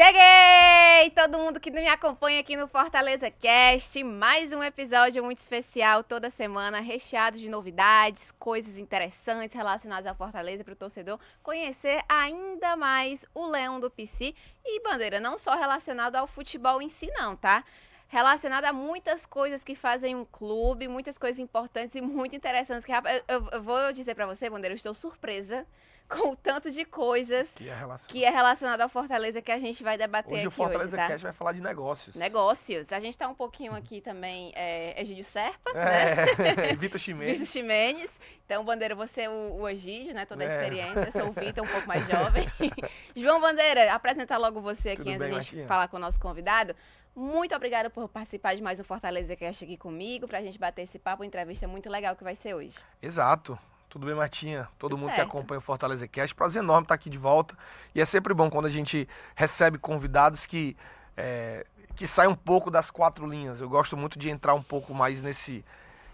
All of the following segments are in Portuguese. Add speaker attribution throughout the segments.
Speaker 1: Cheguei! Todo mundo que me acompanha aqui no Fortaleza Cast, mais um episódio muito especial toda semana, recheado de novidades, coisas interessantes relacionadas ao Fortaleza para o torcedor conhecer ainda mais o Leão do PC e bandeira não só relacionado ao futebol em si não, tá? Relacionado a muitas coisas que fazem um clube, muitas coisas importantes e muito interessantes que eu, eu, eu vou dizer para você, bandeira, eu estou surpresa com o tanto de coisas
Speaker 2: que é, relacionado.
Speaker 1: que é relacionado ao Fortaleza que a gente vai debater
Speaker 2: hoje
Speaker 1: aqui
Speaker 2: o Fortaleza
Speaker 1: hoje, tá?
Speaker 2: Cast vai falar de negócios.
Speaker 1: Negócios. A gente tá um pouquinho aqui também, é, Egídio Serpa,
Speaker 2: É,
Speaker 1: né?
Speaker 2: Vitor Chimenez.
Speaker 1: Vitor Ximenes. Então, Bandeira, você é o, o Egídio, né? Toda a
Speaker 2: É.
Speaker 1: experiência. Eu sou o Vitor, um pouco mais jovem. João Bandeira, apresentar logo você aqui
Speaker 2: Tudo
Speaker 1: antes
Speaker 2: bem,
Speaker 1: da gente
Speaker 2: Martinha?
Speaker 1: falar com o nosso convidado. Muito obrigada por participar de mais um Fortaleza Cast aqui comigo, pra gente bater esse papo, uma entrevista muito legal que vai ser hoje.
Speaker 2: Exato. Tudo bem, Martinha? Todo
Speaker 1: Tudo
Speaker 2: mundo
Speaker 1: certo.
Speaker 2: que acompanha o Fortaleza Cast. Prazer enorme estar aqui de volta. E é sempre bom quando a gente recebe convidados que, é, que saem um pouco das quatro linhas. Eu gosto muito de entrar um pouco mais nesse,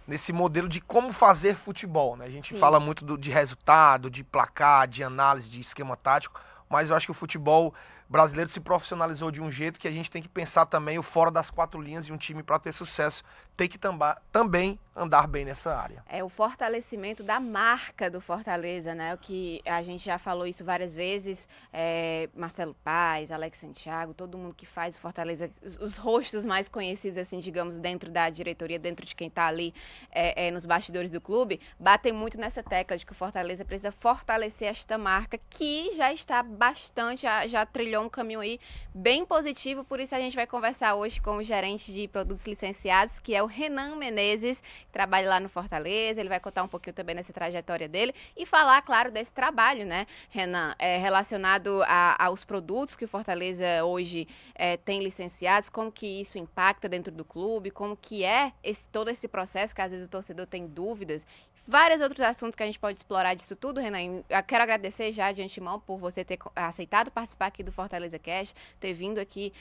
Speaker 2: nesse modelo de como fazer futebol. Né? A gente
Speaker 1: Sim.
Speaker 2: fala muito do- de resultado, de placar, de análise, de esquema tático. Mas eu acho que o futebol brasileiro se profissionalizou de um jeito que a gente tem que pensar também o fora das quatro linhas de um time para ter sucesso. Tem que tamba- também andar bem nessa área.
Speaker 1: É o fortalecimento da marca do Fortaleza, né? O que a gente já falou isso várias vezes. é, Marcelo Paz, Alex Santiago, todo mundo que faz o Fortaleza, os, os rostos mais conhecidos, assim, digamos, dentro da diretoria, dentro de quem está ali é, é, nos bastidores do clube, batem muito nessa tecla de que o Fortaleza precisa fortalecer esta marca, que já está bastante, já, já trilhou um caminho aí bem positivo. Por isso a gente vai conversar hoje com o gerente de produtos licenciados, que é o Renan Menezes que trabalha lá no Fortaleza, ele vai contar um pouquinho também nessa trajetória dele e falar, claro, desse trabalho, né, Renan, é, relacionado a- aos produtos que o Fortaleza hoje é, tem licenciados, como que isso impacta dentro do clube, como que é esse- todo esse processo que às vezes o torcedor tem dúvidas, vários outros assuntos que a gente pode explorar disso tudo, Renan. Eu quero agradecer já de antemão por você ter aceitado participar aqui do Fortaleza Cash, ter vindo aqui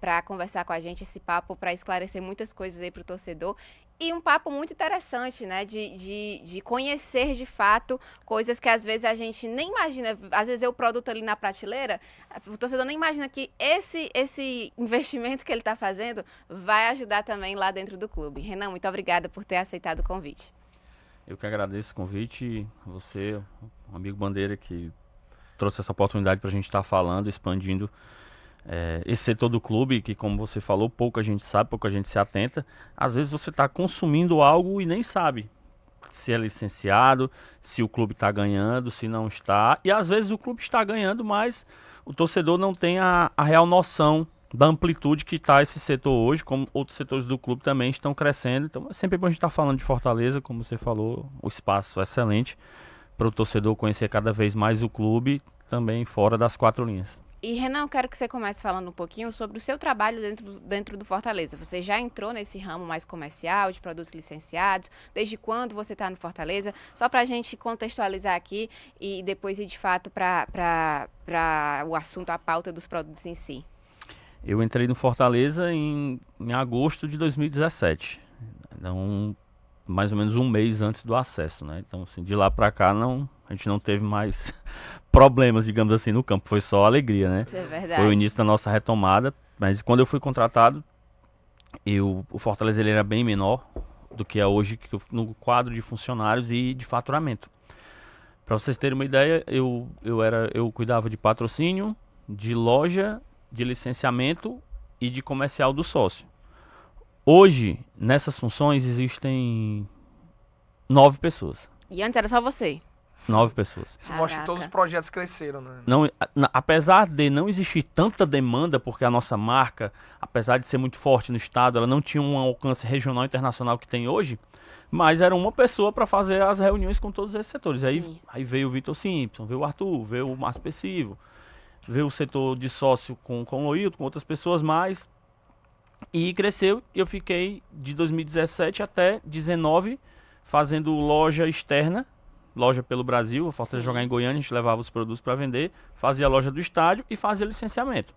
Speaker 1: para conversar com a gente esse papo, para esclarecer muitas coisas aí para o torcedor. E um papo muito interessante, né? De, de, de conhecer de fato coisas que às vezes a gente nem imagina. Às vezes é o produto ali na prateleira, o torcedor nem imagina que esse, esse investimento que ele está fazendo vai ajudar também lá dentro do clube. Renan, muito obrigada por ter aceitado o convite.
Speaker 3: Eu que agradeço o convite, você, o amigo Bandeira, que trouxe essa oportunidade para a gente estar falando, expandindo eh, esse setor do clube, que como você falou, pouca gente sabe, pouca gente se atenta. Às vezes você está consumindo algo e nem sabe se é licenciado, se o clube está ganhando, se não está. E às vezes o clube está ganhando, mas o torcedor não tem a, a real noção da amplitude que está esse setor hoje, como outros setores do clube também estão crescendo. Então é sempre bom a gente estar falando de Fortaleza, como você falou, o espaço é excelente para o torcedor conhecer cada vez mais o clube, também fora das quatro linhas.
Speaker 1: E Renan, eu quero que você comece falando um pouquinho sobre o seu trabalho dentro, do- dentro do Fortaleza. Você já entrou nesse ramo mais comercial, de produtos licenciados? Desde quando você está no Fortaleza? Só para a gente contextualizar aqui e depois ir de fato para o assunto, a pauta dos produtos em si.
Speaker 3: Eu entrei no Fortaleza em, em agosto de 2017. Então, mais ou menos um mês antes do acesso, né? Então, assim, de lá pra cá, não, a gente não teve mais problemas, digamos assim, no campo. Foi só alegria, né?
Speaker 1: Isso é verdade.
Speaker 3: Foi o início da nossa retomada. Mas quando eu fui contratado, eu, o Fortaleza ele era bem menor do que é hoje no quadro de funcionários e de faturamento. Para vocês terem uma ideia, eu, eu, era, eu cuidava de patrocínio, de loja, de licenciamento e de comercial do sócio. Hoje, nessas funções, existem nove pessoas.
Speaker 1: E antes era só você.
Speaker 3: Nove pessoas.
Speaker 2: Isso mostra que todos os
Speaker 1: Caraca.
Speaker 2: projetos cresceram, né?
Speaker 3: Não, apesar de não existir tanta demanda, porque a nossa marca, apesar de ser muito forte no estado, ela não tinha um alcance regional e internacional que tem hoje, mas era uma pessoa para fazer as reuniões com todos esses setores. Aí,
Speaker 1: Sim.
Speaker 3: aí veio o Vitor Simpson, veio o Arthur, veio o Márcio Pessivo, veio o setor de sócio com, com o Loilton, com outras pessoas mais, e cresceu. Eu fiquei de 2017 até 19 fazendo loja externa, loja pelo Brasil. A Fortaleza jogar em Goiânia, a gente levava os produtos para vender, fazia a loja do estádio e fazia licenciamento.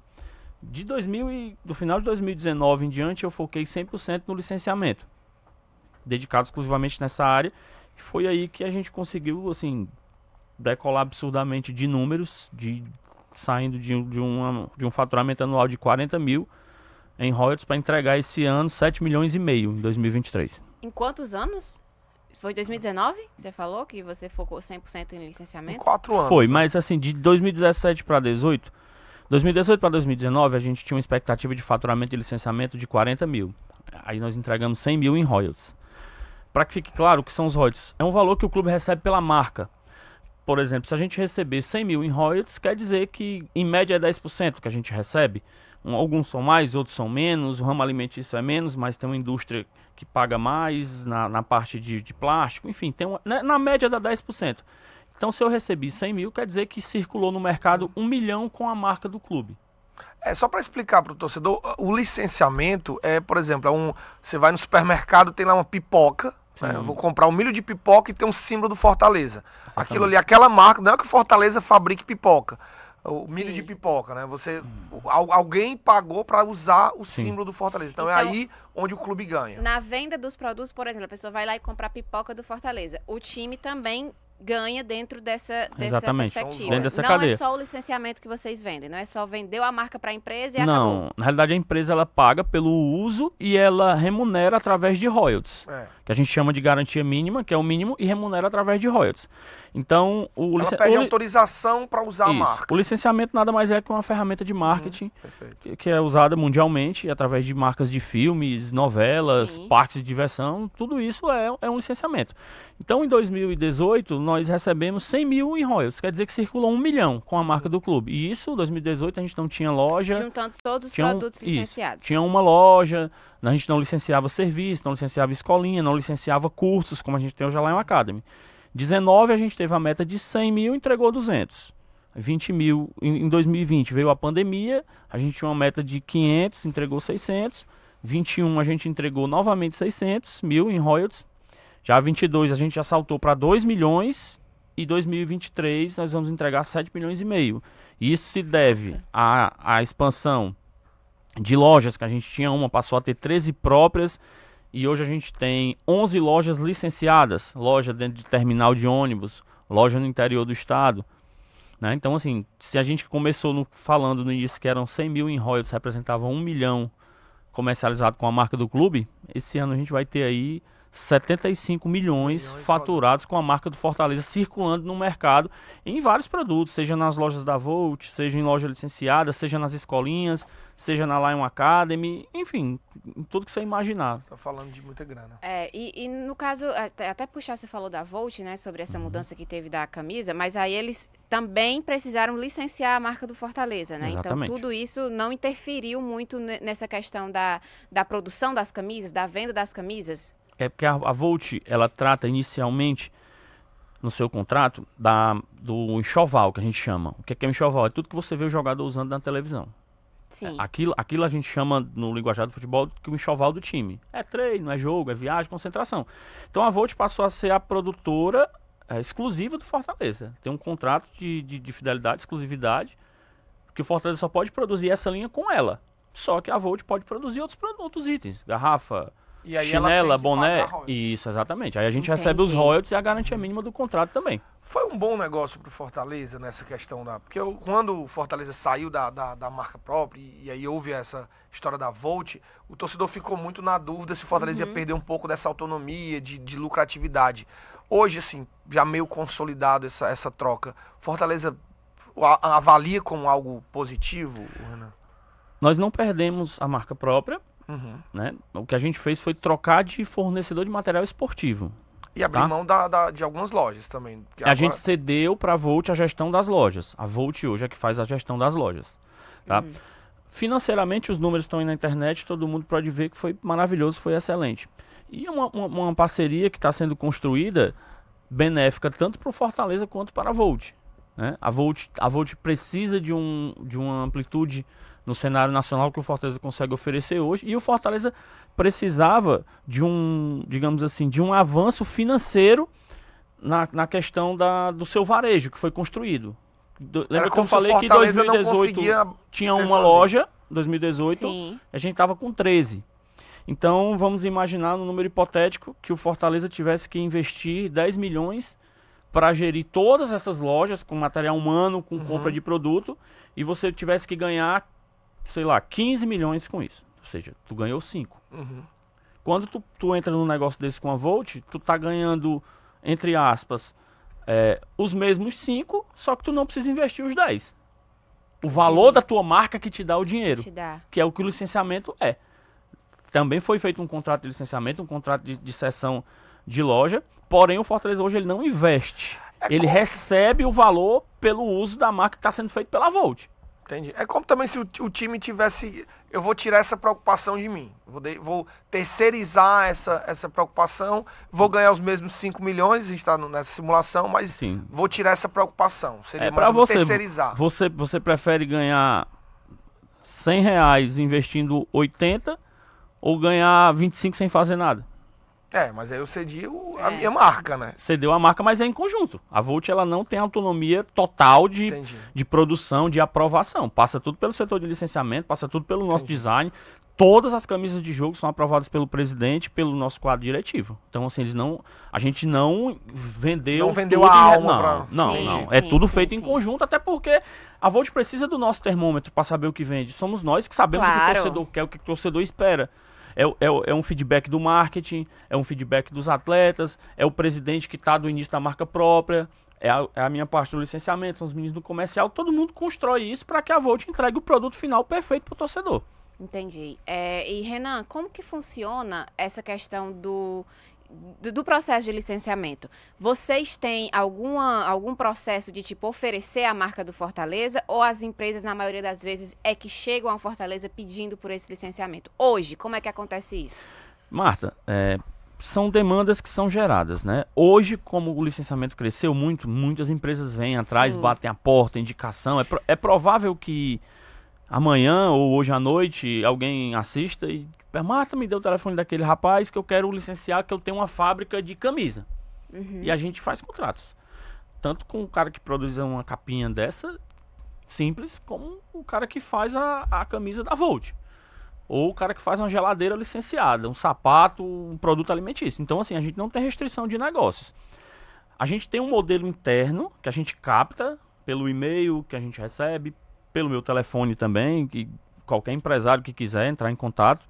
Speaker 3: De 2000 e, do final de 2019 em diante, eu foquei 100% no licenciamento, dedicado exclusivamente nessa área. E foi aí que a gente conseguiu, assim, decolar absurdamente de números, de saindo de, de, uma, de um faturamento anual de 40 mil em royalties para entregar esse ano 7 milhões e meio em 2023.
Speaker 1: Em quantos anos? Foi 2019? Você falou que você focou 100% em licenciamento? Em
Speaker 2: quatro anos.
Speaker 3: Foi, mas assim, de 2017 para 2018, 2018 para 2019 a gente tinha uma expectativa de faturamento e licenciamento de 40 mil. Aí nós entregamos 100 mil em royalties. Para que fique claro o que são os royalties, é um valor que o clube recebe pela marca. Por exemplo, se a gente receber 100 mil em royalties, quer dizer que em média é 10% que a gente recebe. Um, alguns são mais, outros são menos. O ramo alimentício é menos, mas tem uma indústria que paga mais na, na parte de, de plástico. Enfim, tem uma, na, na média dá 10%. Então, se eu recebi 100 mil, quer dizer que circulou no mercado um milhão com a marca do clube.
Speaker 2: É só para explicar para o torcedor, o licenciamento é, por exemplo, é um, você vai no supermercado, tem lá uma pipoca, né? Eu vou comprar um milho de pipoca e tem um símbolo do Fortaleza. Exatamente. Aquilo ali, aquela marca, não é que o Fortaleza fabrique pipoca. O Sim. milho de pipoca, né? Você, hum. alguém pagou para usar o Sim. símbolo do Fortaleza. Então, é então, é aí onde o clube ganha.
Speaker 1: Na venda dos produtos, por exemplo, a pessoa vai lá e compra a pipoca do Fortaleza. O time também ganha dentro dessa, dessa
Speaker 3: Exatamente.
Speaker 1: perspectiva.
Speaker 3: Dentro dessa
Speaker 1: não
Speaker 3: cadeia.
Speaker 1: é só o licenciamento que vocês vendem, não é só vendeu a marca para a empresa e
Speaker 3: não,
Speaker 1: acabou.
Speaker 3: Não, na realidade a empresa ela paga pelo uso e ela remunera através de royalties, é. que a gente chama de garantia mínima, que é o mínimo, e remunera através de royalties. Então, o
Speaker 2: Ela pede o... autorização para usar Isso. a marca.
Speaker 3: O licenciamento nada mais é que uma ferramenta de marketing uhum, que, que, é usada mundialmente através de marcas de filmes, novelas, Sim. parques de diversão. Tudo isso é, é um licenciamento. Então, em 2018, nós recebemos 100 mil em royalties, quer dizer que circulou um milhão com a marca do clube. E isso, em 2018, a gente não tinha loja.
Speaker 1: Juntando todos os produtos licenciados.
Speaker 3: Isso, tinha uma loja, a gente não licenciava serviço, não licenciava escolinha, não licenciava cursos, como a gente tem hoje lá em Academy. 19 a gente teve a meta de 100 mil, entregou 200. 20 mil em, 2020 veio a pandemia, a gente tinha uma meta de 500, entregou 600. 21 a gente entregou novamente 600 mil em royalties. Já 22 a gente já saltou para 2 milhões e 2023 nós vamos entregar 7 milhões e meio. Isso se deve à, à expansão de lojas, que a gente tinha uma, passou a ter 13 próprias, e hoje a gente tem 11 lojas licenciadas, loja dentro de terminal de ônibus, loja no interior do estado. Né? Então, assim, se a gente começou no, falando no início que eram 100 mil em royalties, representavam 1 milhão comercializado com a marca do clube, esse ano a gente vai ter aí 75 milhões, milhões faturados com a marca do Fortaleza circulando no mercado em vários produtos, seja nas lojas da Volt, seja em loja licenciada, seja nas escolinhas, seja na Lion Academy, enfim, tudo que você imaginar.
Speaker 2: Tá falando de muita grana.
Speaker 1: É, e, e no caso, até, até, puxar, você falou da Volt, né, sobre essa uhum. mudança que teve da camisa, mas aí eles também precisaram licenciar a marca do Fortaleza, né? Então, Exatamente. Então tudo isso não interferiu muito nessa questão da, da produção das camisas, da venda das camisas?
Speaker 3: É porque a, a Volt, ela trata inicialmente no seu contrato da, do enxoval, que a gente chama. O que é, que é um enxoval? É tudo que você vê o jogador usando na televisão. Sim. É, aquilo, aquilo a gente chama no linguajar do futebol que o enxoval do time. É treino, é jogo, é viagem, concentração. Então a Volt passou a ser a produtora é, exclusiva do Fortaleza. Tem um contrato de, de, de fidelidade, exclusividade, que o Fortaleza só pode produzir essa linha com ela. Só que a Volt pode produzir outros produtos, itens, garrafa, Chinela, boné. Isso, exatamente. Aí a gente Entendi. recebe os royalties e a garantia mínima do contrato também.
Speaker 2: Foi um bom negócio pro Fortaleza nessa questão da. Porque eu, quando o Fortaleza saiu da, da, da, marca própria e, e aí houve essa história da Volt, o torcedor ficou muito na dúvida se o Fortaleza uhum. ia perder um pouco dessa autonomia, de, de lucratividade. Hoje, assim, já meio consolidado essa, essa troca, Fortaleza avalia como algo positivo, Renan?
Speaker 3: Nós não perdemos a marca própria, Uhum. Né? O que a gente fez foi trocar de fornecedor de material esportivo.
Speaker 2: E abrir tá? mão da, da, de algumas lojas também.
Speaker 3: A agora... gente cedeu para a Volt a gestão das lojas. A Volt hoje é que faz a gestão das lojas. Tá? Uhum. Financeiramente, os números estão aí na internet, todo mundo pode ver que foi maravilhoso, foi excelente. E uma, uma, uma parceria que está sendo construída benéfica tanto para o Fortaleza quanto para a Volt. Né? A, Volt a Volt precisa de, um, de uma amplitude no cenário nacional que o Fortaleza consegue oferecer hoje. E o Fortaleza precisava de um, digamos assim, de um avanço financeiro na, na questão da, do seu varejo que foi construído. Do, lembra que eu falei que em 2018 tinha uma sozinho. loja, 2018, Sim. a gente estava com 13. Então vamos imaginar no número hipotético que o Fortaleza tivesse que investir 10 milhões para gerir todas essas lojas com material humano, com
Speaker 2: Uhum.
Speaker 3: compra de produto, e você tivesse que ganhar, sei lá, 15 milhões com isso. Ou seja, tu ganhou 5.
Speaker 2: Uhum.
Speaker 3: Quando tu, tu entra num negócio desse com a Volt, tu tá ganhando, entre aspas, é, os mesmos 5, só que tu não precisa investir os 10. O valor
Speaker 1: Sim.
Speaker 3: da tua marca que te dá o dinheiro,
Speaker 1: Te dá.
Speaker 3: que é o que o licenciamento é. Também foi feito um contrato de licenciamento, um contrato de, de cessão de loja, porém o Fortaleza hoje ele não investe.
Speaker 2: É
Speaker 3: ele
Speaker 2: como-
Speaker 3: recebe o valor pelo uso da marca que está sendo feito pela Volt.
Speaker 2: Entendi. É como também se o, o time tivesse. Eu vou tirar essa preocupação de mim. Vou, de- vou terceirizar essa, essa preocupação. Vou ganhar os mesmos 5 milhões, a gente está nessa simulação, mas
Speaker 3: Sim.
Speaker 2: vou tirar essa preocupação. Seria
Speaker 3: É,
Speaker 2: mais um
Speaker 3: você,
Speaker 2: terceirizar.
Speaker 3: Você, você prefere ganhar 100 reais investindo 80 ou ganhar 25 sem fazer nada?
Speaker 2: É, mas aí eu cedi o- a
Speaker 1: É.
Speaker 2: minha marca, né?
Speaker 3: Você deu a marca, mas é em conjunto. A Volt ela não tem autonomia total de,
Speaker 2: Entendi.
Speaker 3: de produção, de aprovação. Passa tudo pelo setor de licenciamento, passa tudo pelo nosso
Speaker 2: Entendi.
Speaker 3: design. Todas as camisas de jogo são aprovadas pelo presidente, pelo nosso quadro diretivo. Então, assim, eles não. A gente não vendeu.
Speaker 2: Não vendeu
Speaker 3: tudo
Speaker 2: a alma
Speaker 3: Não,
Speaker 2: pra-
Speaker 3: não,
Speaker 1: Sim,
Speaker 3: não.
Speaker 1: sim,
Speaker 3: é tudo
Speaker 1: sim,
Speaker 3: feito em
Speaker 1: sim.
Speaker 3: conjunto, até porque a Volt precisa do nosso termômetro para saber o que vende. Somos nós que sabemos o que o
Speaker 1: Claro.
Speaker 3: torcedor quer, o que o torcedor espera. É, é, é um feedback do marketing, é um feedback dos atletas, é o presidente que está do início da marca própria, é a, é a minha parte do licenciamento, são os meninos do comercial, todo mundo constrói isso para que a Volt entregue o produto final perfeito para o torcedor.
Speaker 1: Entendi. É, e Renan, como que funciona essa questão do, do, processo de licenciamento? Vocês têm alguma, algum processo de tipo oferecer a marca do Fortaleza ou as empresas, na maioria das vezes, é que chegam ao Fortaleza pedindo por esse licenciamento? Hoje, como é que acontece isso?
Speaker 3: Marta, é, são demandas que são geradas, né? Hoje, como o licenciamento cresceu muito, muitas empresas vêm atrás,
Speaker 1: Sim.
Speaker 3: batem a porta, indicação. É, pro- é provável que amanhã ou hoje à noite alguém assista e Marta me deu o telefone daquele rapaz que eu quero licenciar, que eu tenho uma fábrica de camisa.
Speaker 1: Uhum.
Speaker 3: E a gente faz contratos. Tanto com o cara que produz uma capinha dessa, simples, como o cara que faz a, a camisa da Volt. Ou o cara que faz uma geladeira licenciada, um sapato, um produto alimentício. Então, assim, a gente não tem restrição de negócios. A gente tem um modelo interno que a gente capta pelo e-mail que a gente recebe, pelo meu telefone também, que qualquer empresário que quiser entrar em contato,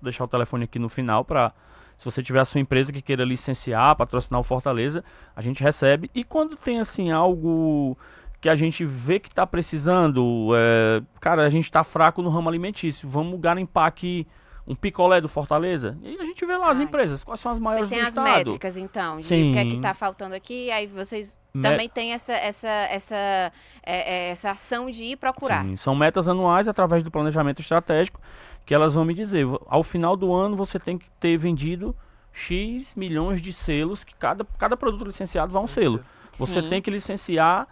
Speaker 3: deixar o telefone aqui no final para se você tiver a sua empresa que queira licenciar, patrocinar o Fortaleza, a gente recebe. E quando tem assim algo que a gente vê que está precisando, é, cara, a gente está fraco no ramo alimentício, vamos garimpar aqui um picolé do Fortaleza. E a gente vê lá as
Speaker 1: Ai.
Speaker 3: empresas, quais são as maiores
Speaker 1: Vocês têm
Speaker 3: do
Speaker 1: as
Speaker 3: estado.
Speaker 1: métricas, então, de o que é que
Speaker 3: Sim.
Speaker 1: está faltando aqui, aí vocês
Speaker 3: Me-
Speaker 1: também têm essa, essa, essa, é, é, essa ação de ir procurar.
Speaker 3: Sim, são metas anuais através do planejamento estratégico que elas vão me dizer. Ao final do ano você tem que ter vendido X milhões de selos, que cada, cada produto licenciado vai um selo. Você
Speaker 1: Sim.
Speaker 3: tem que licenciar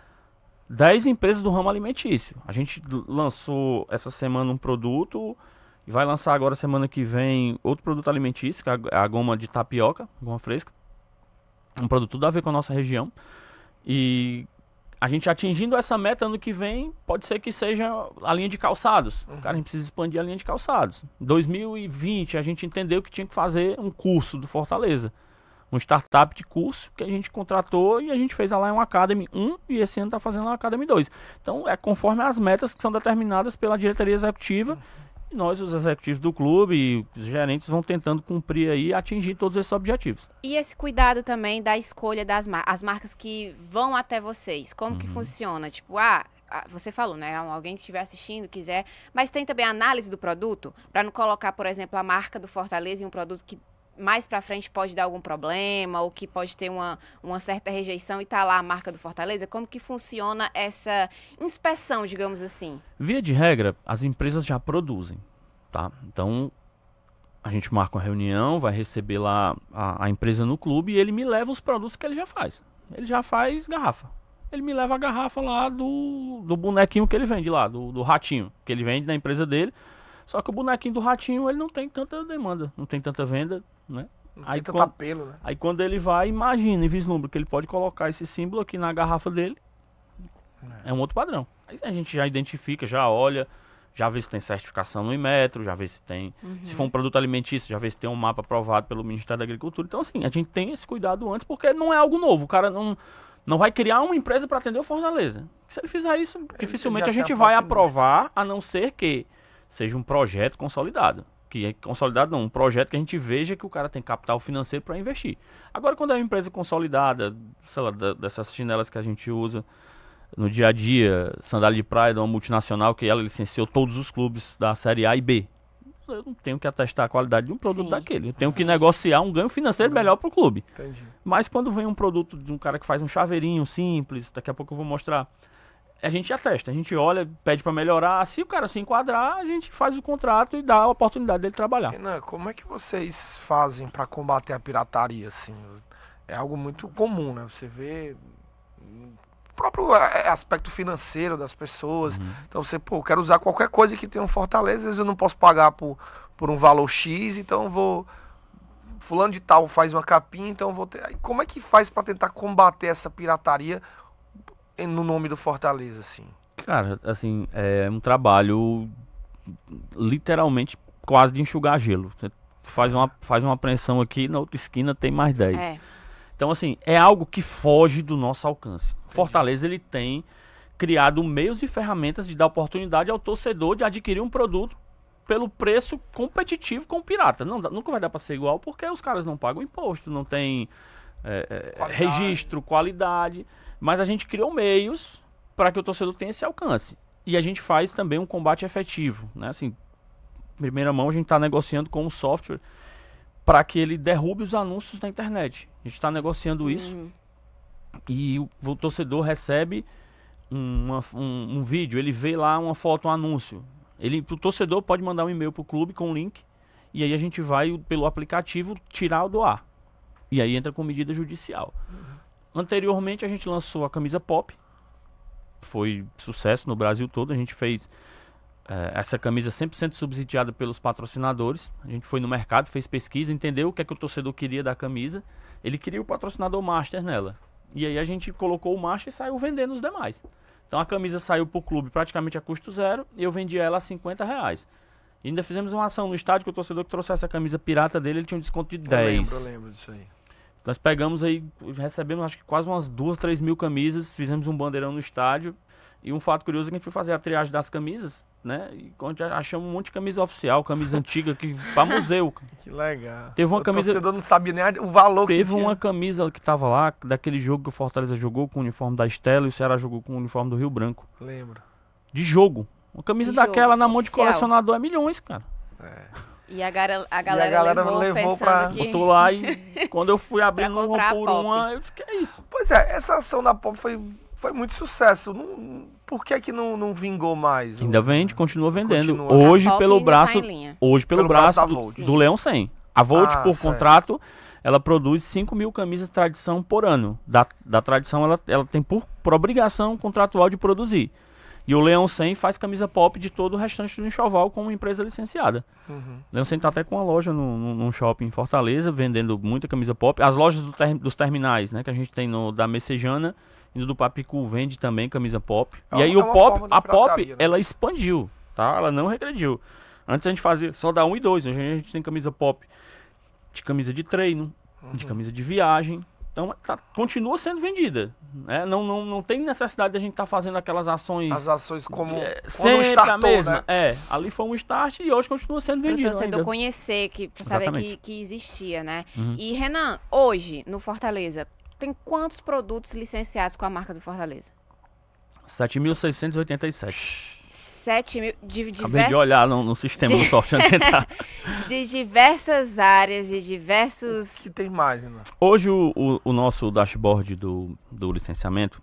Speaker 3: 10 empresas do ramo alimentício. A gente lançou essa semana um produto e vai lançar agora semana que vem outro produto alimentício, que é a, a goma de tapioca, goma fresca. Um produto tudo a ver com a nossa região. E a gente atingindo essa meta ano que vem, pode ser que seja a linha de calçados.
Speaker 2: Uhum.
Speaker 3: Cara, a gente precisa expandir a linha de calçados. Em 2020, a gente entendeu que tinha que fazer um curso do Fortaleza. Um startup de curso que a gente contratou e a gente fez a Lion Academy 1 e esse ano está fazendo a Academy 2. Então, é conforme as metas que são determinadas pela diretoria executiva. E nós, os executivos do clube e os gerentes, vão tentando cumprir aí e atingir todos esses objetivos.
Speaker 1: E esse cuidado também da escolha das mar as marcas que vão até vocês. Como que
Speaker 3: Uhum.
Speaker 1: funciona? Tipo, ah, você falou, né? Alguém que estiver assistindo, quiser. Mas tem também a análise do produto, para não colocar, por exemplo, a marca do Fortaleza em um produto que mais pra frente pode dar algum problema ou que pode ter uma, uma certa rejeição e tá lá a marca do Fortaleza. Como que funciona essa inspeção, digamos assim?
Speaker 3: Via de regra, as empresas já produzem, tá? Então, a gente marca uma reunião, vai receber lá a, a empresa no clube e ele me leva os produtos que ele já faz. Ele já faz garrafa. Ele me leva a garrafa lá do, do bonequinho que ele vende lá, do, do ratinho, que ele vende na empresa dele. Só que o bonequinho do ratinho, ele não tem tanta demanda, não tem tanta venda, né? Aí quando-
Speaker 2: né?
Speaker 3: Aí quando ele vai, imagina e vislumbra que ele pode colocar esse símbolo aqui na garrafa dele. É um outro padrão. Aí a gente já identifica, já olha, já vê se tem certificação no Inmetro, já vê se tem. Se for um produto alimentício, já vê se tem um mapa aprovado pelo Ministério da Agricultura. Então, assim, a gente tem esse cuidado antes, porque não é algo novo. O cara não. não vai criar uma empresa para atender o Fortaleza. Se ele fizer isso, dificilmente a gente vai aprovar, a não ser que seja um projeto consolidado. Que é consolidado não, um projeto que a gente veja que o cara tem capital financeiro para investir. Agora, quando é uma empresa consolidada, sei lá, da- dessas chinelas que a gente usa no dia a dia, sandália de praia de uma multinacional que ela licenciou todos os clubes da Série A e B. Eu não tenho que atestar a qualidade de um produto
Speaker 1: Sim.
Speaker 3: daquele. Eu tenho que negociar um ganho financeiro melhor para o clube.
Speaker 2: Entendi.
Speaker 3: Mas quando vem um produto de um cara que faz um chaveirinho simples, daqui a pouco eu vou mostrar, a gente atesta, a gente olha, pede para melhorar. Se o cara se enquadrar, a gente faz o contrato e dá a oportunidade dele trabalhar.
Speaker 2: Renan, como é que vocês fazem para combater a pirataria, assim? É algo muito comum, né? Você vê o próprio é, aspecto financeiro das pessoas.
Speaker 3: Uhum.
Speaker 2: Então você, pô, eu quero usar qualquer coisa que tenha um Fortaleza, às vezes eu não posso pagar por, por um valor X, então eu vou fulano de tal faz uma capinha, então vou ter. Como é que faz para tentar combater essa pirataria no nome do Fortaleza, assim?
Speaker 3: Cara, assim, é um trabalho literalmente quase de enxugar gelo. Você faz uma, faz uma apreensão aqui, na outra esquina tem mais 10.
Speaker 1: É.
Speaker 3: Então, assim, é algo que foge do nosso alcance. Fortaleza, ele tem criado meios e ferramentas de dar oportunidade ao torcedor de adquirir um produto pelo preço competitivo com o pirata. Não, nunca vai dar para ser igual porque os caras não pagam imposto, não tem é, é,
Speaker 2: Qualidade.
Speaker 3: registro, qualidade. Mas a gente criou meios para que o torcedor tenha esse alcance. E a gente faz também um combate efetivo. Né? Assim, primeira mão, a gente está negociando com um software para que ele derrube os anúncios na internet. A gente está negociando isso
Speaker 1: Uhum.
Speaker 3: e o, o torcedor recebe uma- um, um vídeo, ele vê lá uma foto, um anúncio. Ele, o torcedor pode mandar um e-mail para o clube com o link e aí a gente vai pelo aplicativo tirar o do ar. E aí entra com medida judicial. Anteriormente a gente lançou a camisa pop, foi sucesso no Brasil todo. A gente fez eh, essa camisa 100% subsidiada pelos patrocinadores. A gente foi no mercado, fez pesquisa, entendeu o que é que o torcedor queria da camisa. Ele queria o patrocinador master nela. E aí a gente colocou o master e saiu vendendo os demais. Então a camisa saiu pro clube praticamente a custo zero e eu vendi ela a 50 reais. E ainda fizemos uma ação no estádio que o torcedor que trouxesse a camisa pirata dele, ele tinha um desconto de 10.
Speaker 2: Eu lembro, eu lembro disso aí.
Speaker 3: Nós pegamos aí, recebemos acho que quase umas duas, três mil camisas, fizemos um bandeirão no estádio. E um fato curioso é que a gente foi fazer a triagem das camisas, né? E achamos um monte de camisa oficial, camisa antiga que pra museu.
Speaker 2: Que legal.
Speaker 3: Teve uma
Speaker 2: o
Speaker 3: camisa-
Speaker 2: não sabia nem o valor que
Speaker 3: Teve
Speaker 2: tinha.
Speaker 3: uma camisa que tava lá, daquele jogo que o Fortaleza jogou com o uniforme da Estela e o Ceará jogou com o uniforme do Rio Branco.
Speaker 2: Lembro.
Speaker 3: De jogo. Uma camisa
Speaker 1: De
Speaker 3: daquela
Speaker 1: jogo,
Speaker 3: na mão de
Speaker 1: oficial.
Speaker 3: colecionador é milhões, cara.
Speaker 2: É.
Speaker 1: E a, gara- a galera,
Speaker 2: galera
Speaker 1: levou,
Speaker 2: levou pra-
Speaker 1: que...
Speaker 3: Botou lá e quando eu fui abrindo uma
Speaker 1: a
Speaker 3: por uma, eu disse que é isso.
Speaker 2: Pois é, essa ação da Pop foi, foi muito sucesso. Não- por que que não, não vingou mais?
Speaker 3: Ainda vende, continua vendendo.
Speaker 2: Continua.
Speaker 3: Hoje
Speaker 1: A
Speaker 3: pelo
Speaker 1: tá
Speaker 3: braço, hoje pelo,
Speaker 2: Pelo braço
Speaker 3: do, do Leão 100. A Volt,
Speaker 2: Ah,
Speaker 3: por
Speaker 2: certo.
Speaker 3: contrato, ela produz 5 mil camisas tradição por ano. Da, da tradição, ela, ela tem por, por obrigação contratual de produzir. E o Leão 100 faz camisa pop de todo o restante do enxoval como empresa licenciada.
Speaker 2: Uhum.
Speaker 3: Leão 100 tá até com uma loja no, no, num shopping em Fortaleza, vendendo muita camisa pop. As lojas do ter- dos terminais, né, que a gente tem no, da Messejana e no do Papicu, vende também camisa pop.
Speaker 2: É
Speaker 3: e aí
Speaker 2: é
Speaker 3: o pop,
Speaker 2: de
Speaker 3: a pop,
Speaker 2: né?
Speaker 3: ela expandiu, tá? Ela não regrediu. Antes a gente fazia só da 1 e 2, hoje a gente tem camisa pop de camisa de treino, de
Speaker 2: Uhum.
Speaker 3: camisa de viagem. Então tá- continua sendo vendida. Né? Não, não, não tem necessidade de a gente estar fazendo aquelas ações
Speaker 2: As ações como
Speaker 3: é,
Speaker 2: quando
Speaker 3: sempre a
Speaker 2: startou,
Speaker 3: mesma.
Speaker 2: né?
Speaker 3: É, ali foi um start e hoje continua sendo
Speaker 1: Para o
Speaker 3: vendido
Speaker 1: torcedor
Speaker 3: ainda.
Speaker 1: conhecer, que, pra saber que, que existia, né?
Speaker 3: Uhum.
Speaker 1: E, Renan, hoje, no Fortaleza, tem quantos produtos licenciados com a marca do Fortaleza?
Speaker 3: 7.687.
Speaker 1: 7 mil, de,
Speaker 3: Acabei de olhar no, no sistema
Speaker 1: de-
Speaker 3: do software antes de entrar.
Speaker 1: de diversas áreas, de diversos...
Speaker 2: que tem mais, né?
Speaker 3: Hoje o, o, o nosso dashboard do, do licenciamento,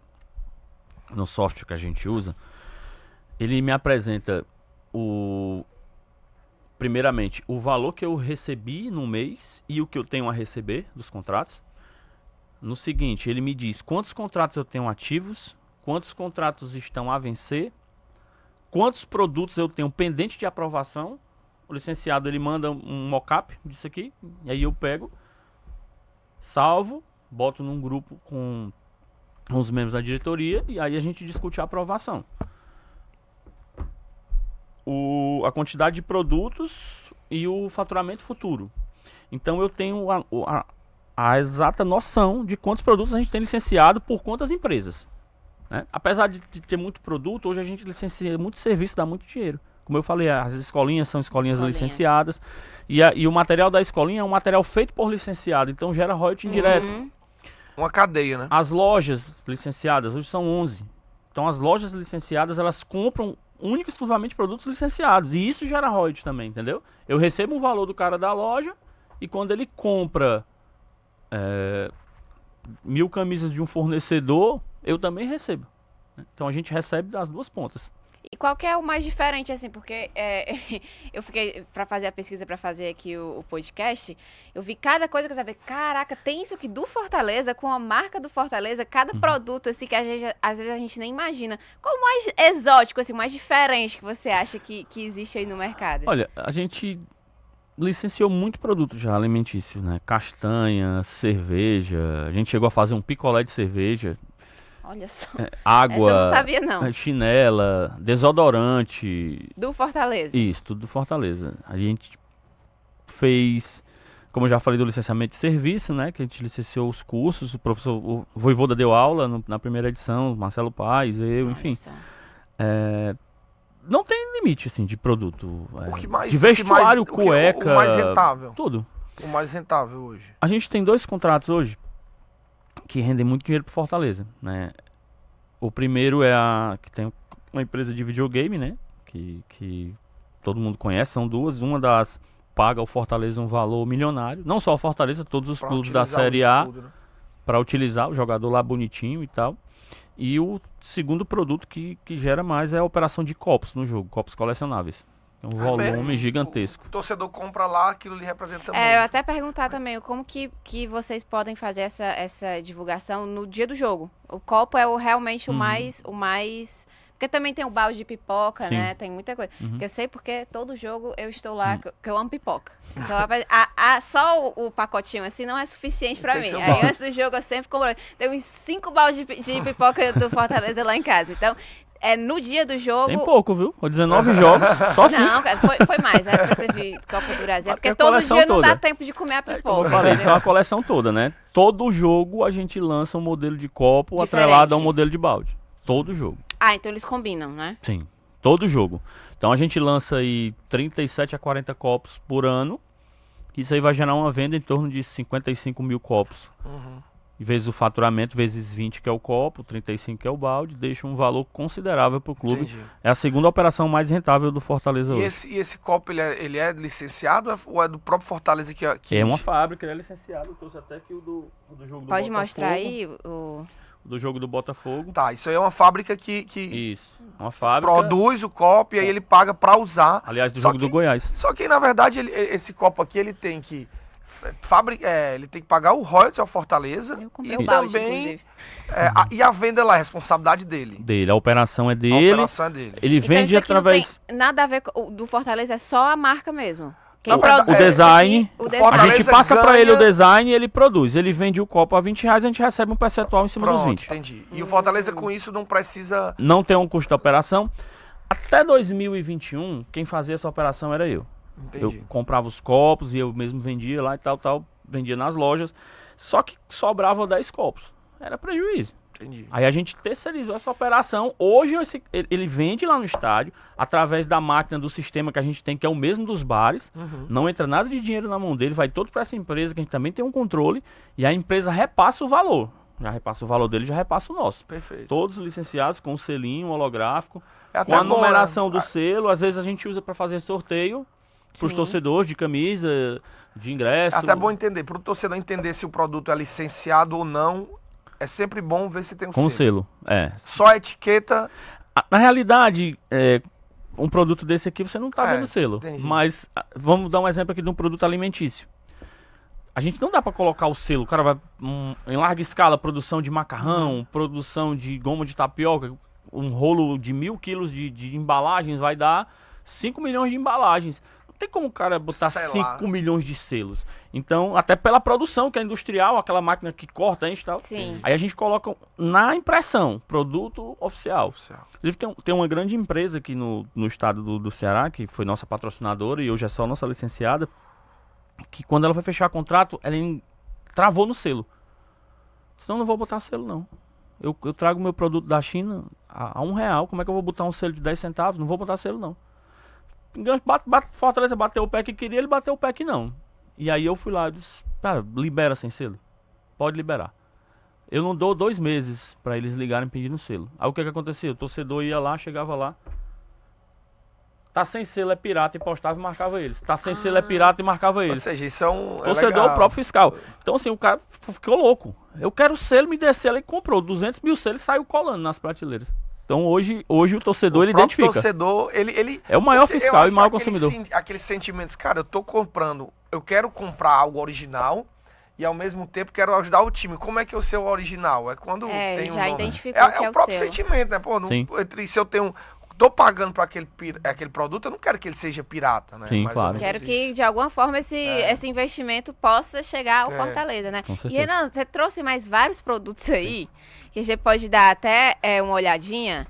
Speaker 3: no software que a gente usa, ele me apresenta o primeiramente o valor que eu recebi no mês e o que eu tenho a receber dos contratos. No seguinte, ele me diz quantos contratos eu tenho ativos, quantos contratos estão a vencer, quantos produtos eu tenho pendente de aprovação. O licenciado ele manda um mockup disso aqui, e aí eu pego, salvo, boto num grupo com os membros da diretoria e aí a gente discute a aprovação. O, a quantidade de produtos e o faturamento futuro. Então eu tenho a, a, a exata noção de quantos produtos a gente tem licenciado por quantas empresas. Né? Apesar de, de ter muito produto, hoje a gente licencia muito serviço, dá muito dinheiro. Como eu falei, as escolinhas são escolinhas,
Speaker 1: Escolinhas.
Speaker 3: licenciadas. E, a- e o material da escolinha é um material feito por licenciado, então gera royalty indireto.
Speaker 1: Uhum.
Speaker 2: Uma cadeia, né?
Speaker 3: As lojas licenciadas, hoje são 11. Então as lojas licenciadas, elas compram única e exclusivamente produtos licenciados. E isso gera royalty também, entendeu? Eu recebo um valor do cara da loja e quando ele compra é, mil camisas de um fornecedor, eu também recebo. né? Então a gente recebe das duas pontas.
Speaker 1: E qual que é o mais diferente, assim, porque é, eu fiquei, pra fazer a pesquisa, pra fazer aqui o, o podcast, eu vi cada coisa que eu sabia, caraca, tem isso aqui do Fortaleza, com a marca do Fortaleza, cada
Speaker 3: Uhum.
Speaker 1: produto, assim, que gente, às vezes a gente nem imagina. Qual o mais exótico, assim, o mais diferente que você acha que, que existe aí no mercado?
Speaker 3: Olha, a gente licenciou muito produto já alimentício, né? Castanha, cerveja. A gente chegou a fazer um picolé de cerveja,
Speaker 1: Olha só,
Speaker 3: é,
Speaker 1: essa eu não
Speaker 3: água,
Speaker 1: sabia não,
Speaker 3: é, chinela, desodorante,
Speaker 1: do Fortaleza.
Speaker 3: isso, tudo do Fortaleza. A gente fez, como eu já falei do licenciamento de serviço, né? Que a gente licenciou os cursos, o professor o Voivoda deu aula no- na primeira edição, Marcelo Paes, eu,
Speaker 1: Olha
Speaker 3: enfim. É, não tem limite, assim, de produto. é,
Speaker 2: O que mais,
Speaker 3: de
Speaker 2: o que mais-
Speaker 3: vestuário,
Speaker 2: o que-
Speaker 3: cueca,
Speaker 2: O mais rentável.
Speaker 3: tudo.
Speaker 2: O mais rentável hoje.
Speaker 3: A gente tem dois contratos hoje que rendem muito dinheiro pro Fortaleza, né? O primeiro é a que tem uma empresa de videogame, né? Que, que todo mundo conhece, são duas. Uma das paga ao Fortaleza um valor milionário, não só o Fortaleza, todos os
Speaker 2: pra
Speaker 3: clubes da Série A
Speaker 2: né?
Speaker 3: para utilizar o jogador lá bonitinho e tal. E o segundo produto que, que gera mais é a operação de copos no jogo, copos colecionáveis. É um
Speaker 2: É
Speaker 3: volume
Speaker 2: mesmo?
Speaker 3: gigantesco.
Speaker 2: O torcedor compra lá, aquilo lhe representa
Speaker 1: É, eu até perguntar também como que, que vocês podem fazer essa, essa divulgação no dia do jogo. O copo é o, realmente o
Speaker 3: Uhum.
Speaker 1: mais o mais porque também tem o balde de pipoca,
Speaker 3: Sim.
Speaker 1: né? Tem muita coisa.
Speaker 3: Uhum.
Speaker 1: Que eu sei porque todo jogo eu estou lá,
Speaker 3: Hum.
Speaker 1: que, eu- que eu amo pipoca. Só, a- a- só o, o pacotinho assim não é suficiente pra
Speaker 2: Tem
Speaker 1: mim. Aí antes do jogo eu sempre compro. Tem uns cinco baldes de, de pipoca do Fortaleza lá em casa. Então, é no dia do jogo.
Speaker 3: Tem pouco, viu? Com 19 jogos, só cinco.
Speaker 1: Não, cara, foi, foi mais, né? Porque teve Copa do Brasil.
Speaker 3: Mas
Speaker 1: Porque todo dia não dá
Speaker 3: toda.
Speaker 1: tempo de comer a
Speaker 3: É, como
Speaker 1: pipoca.
Speaker 3: eu falei, isso é uma coleção toda, né? Todo jogo a gente lança um modelo de copo
Speaker 1: Diferente.
Speaker 3: atrelado a um modelo de balde. Todo jogo.
Speaker 1: Ah, então eles combinam, né?
Speaker 3: Sim. Todo jogo. Então a gente lança aí 37 a 40 copos por ano. Isso aí vai gerar uma venda em torno de 55 mil copos.
Speaker 2: Uhum.
Speaker 3: Vezes o faturamento, vezes 20 que é o copo, 35 que é o balde, deixa um valor considerável para o clube.
Speaker 2: Entendi.
Speaker 3: É a segunda operação mais rentável do Fortaleza
Speaker 2: E
Speaker 3: hoje.
Speaker 2: esse, e esse copo, ele é, ele é licenciado ou é- é do próprio Fortaleza que... que
Speaker 3: É uma fábrica, ele é licenciado. Eu trouxe até aqui o do, o do jogo do
Speaker 1: Pode
Speaker 3: Botafogo.
Speaker 1: mostrar aí o.
Speaker 3: Do jogo do Botafogo.
Speaker 2: Tá, isso aí é uma fábrica que, que
Speaker 3: Isso. Uma fábrica.
Speaker 2: produz o copo e aí ele paga pra usar.
Speaker 3: Aliás, do
Speaker 2: Só
Speaker 3: jogo
Speaker 2: que-
Speaker 3: do Goiás.
Speaker 2: Só que, na verdade, ele- esse copo aqui, ele tem que... Fabric, é, ele tem que pagar o royalties ao Fortaleza e
Speaker 1: balde,
Speaker 2: também é, a, e a venda lá é responsabilidade dele.
Speaker 3: Dele. A operação é
Speaker 2: A
Speaker 3: dele.
Speaker 2: operação é dele.
Speaker 3: Ele
Speaker 1: Então
Speaker 3: vende
Speaker 1: isso aqui
Speaker 3: através.
Speaker 1: não tem nada a ver com o do Fortaleza, é só a marca mesmo. Quem
Speaker 2: verdade,
Speaker 1: produz
Speaker 3: o design,
Speaker 1: o design.
Speaker 3: A gente passa pra
Speaker 2: ganha-
Speaker 3: ele o design e ele produz. Ele vende o copo a 20 reais, a gente recebe um percentual em cima dos
Speaker 2: Pronto,
Speaker 3: 20.
Speaker 2: entendi. E o Fortaleza com isso não precisa...
Speaker 3: Não tem um custo de operação. Até 2021, quem fazia essa operação era eu. Eu
Speaker 2: Entendi.
Speaker 3: comprava os copos e eu mesmo vendia lá e tal, tal. Vendia nas lojas. Só que sobrava 10 copos. Era prejuízo.
Speaker 2: Entendi.
Speaker 3: Aí a gente terceirizou essa operação. Hoje esse- ele vende lá no estádio, através da máquina do sistema que a gente tem, que é o mesmo dos bares.
Speaker 2: Uhum.
Speaker 3: Não entra nada de dinheiro na mão dele, vai todo para essa empresa, que a gente também tem um controle, e a empresa repassa o valor. Já repassa o valor dele, já repassa o nosso.
Speaker 2: Perfeito.
Speaker 3: Todos licenciados com um selinho holográfico,
Speaker 2: É
Speaker 3: com a
Speaker 2: bom, né?
Speaker 3: numeração do selo. Às vezes a gente usa para fazer sorteio para os torcedores de camisa, de
Speaker 2: É
Speaker 3: ingresso.
Speaker 2: até bom entender. Para o torcedor entender se o produto é licenciado ou não, é sempre bom ver se tem o
Speaker 3: com
Speaker 2: selo.
Speaker 3: selo. É.
Speaker 2: Só a etiqueta.
Speaker 3: A- Na realidade, é, um produto desse aqui você não está
Speaker 2: É,
Speaker 3: vendo selo.
Speaker 2: entendi.
Speaker 3: Mas ah, vamos dar um exemplo aqui de um produto alimentício. A gente não dá para colocar o selo. O cara vai hum, em larga escala, produção de macarrão, produção de goma de tapioca, um rolo de mil quilos de, de embalagens vai dar 5 milhões de embalagens. Não tem como o cara botar
Speaker 2: Sei
Speaker 3: 5
Speaker 2: lá.
Speaker 3: milhões de selos. Então, até pela produção, que é industrial, aquela máquina que corta enche e tal.
Speaker 1: Sim.
Speaker 3: Aí a gente coloca na impressão, produto oficial.
Speaker 2: Oficial.
Speaker 3: Inclusive, tem, tem uma grande empresa aqui no, no estado do, do Ceará, que foi nossa patrocinadora e hoje é só nossa licenciada, que quando ela foi fechar contrato, ela en- travou no selo. Senão eu não vou botar selo, não. Eu, eu trago meu produto da China a, a, um real. Como é que eu vou botar um selo de 10 centavos? Não vou botar selo, não. Bate, bate, Fortaleza bateu o pé que queria, ele bateu o pé que não. E aí eu fui lá e disse, cara, libera sem selo. Pode liberar. Eu não dou dois meses para eles ligarem pedindo selo. Aí o que que acontecia? O torcedor ia lá, chegava lá. Tá sem selo é pirata e postava e marcava eles. Tá sem ah. selo é pirata e marcava eles. Ou
Speaker 2: seja, isso é um.
Speaker 3: É torcedor é o próprio fiscal. Então, assim, o cara ficou louco. Eu quero selo, me dê selo. Ele comprou 200 mil selos e saiu colando nas prateleiras. Então hoje, hoje o torcedor o ele identifica. O
Speaker 2: torcedor, ele, ele
Speaker 3: é o maior fiscal e o maior consumidor.
Speaker 2: Aqueles sentimentos, cara, eu tô comprando, eu quero comprar algo original e ao mesmo tempo quero ajudar o time. Como é que é o seu original? É quando
Speaker 1: é,
Speaker 2: tem
Speaker 1: já um identificou é,
Speaker 2: é, é o próprio
Speaker 1: seu.
Speaker 2: sentimento, né? Pô, não, entre se eu tenho tô pagando para aquele, aquele produto, eu não quero que ele seja pirata, né?
Speaker 3: Sim, Mais claro.
Speaker 1: Quero que, de alguma forma, esse, é. esse investimento possa chegar ao é. Fortaleza, né? E, Renan, você trouxe mais vários produtos aí, Sim. que a gente pode dar até é, uma olhadinha.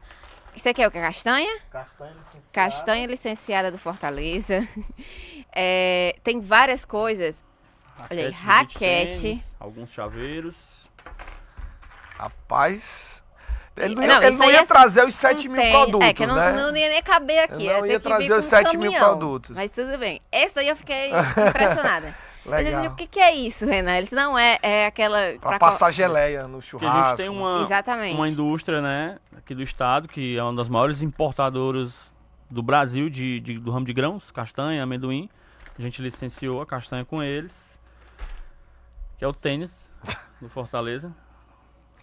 Speaker 1: Isso aqui é o que? Castanha?
Speaker 2: Castanha licenciada.
Speaker 1: Castanha licenciada do Fortaleza. É, tem várias coisas. Raquete Olha aí, raquete. Tênis,
Speaker 3: alguns chaveiros.
Speaker 2: Rapaz. Ele não, não, ele não ia é trazer os 7 mil tem, produtos, é, que
Speaker 1: não,
Speaker 2: né?
Speaker 1: não ia nem caber aqui.
Speaker 2: Ele não ia, trazer os 7 mil produtos.
Speaker 1: Mas tudo bem. Esse daí eu fiquei impressionada. Legal. Mas, o que, que, é isso, Renan? Eles não é, é aquela...
Speaker 2: Pra, pra passar qual... geleia no churrasco.
Speaker 3: a gente tem uma, Exatamente. uma indústria, né, aqui do estado, que é uma das maiores importadoras do Brasil de, de, do ramo de grãos, castanha, amendoim. A gente licenciou a castanha com eles, que é o tênis do Fortaleza.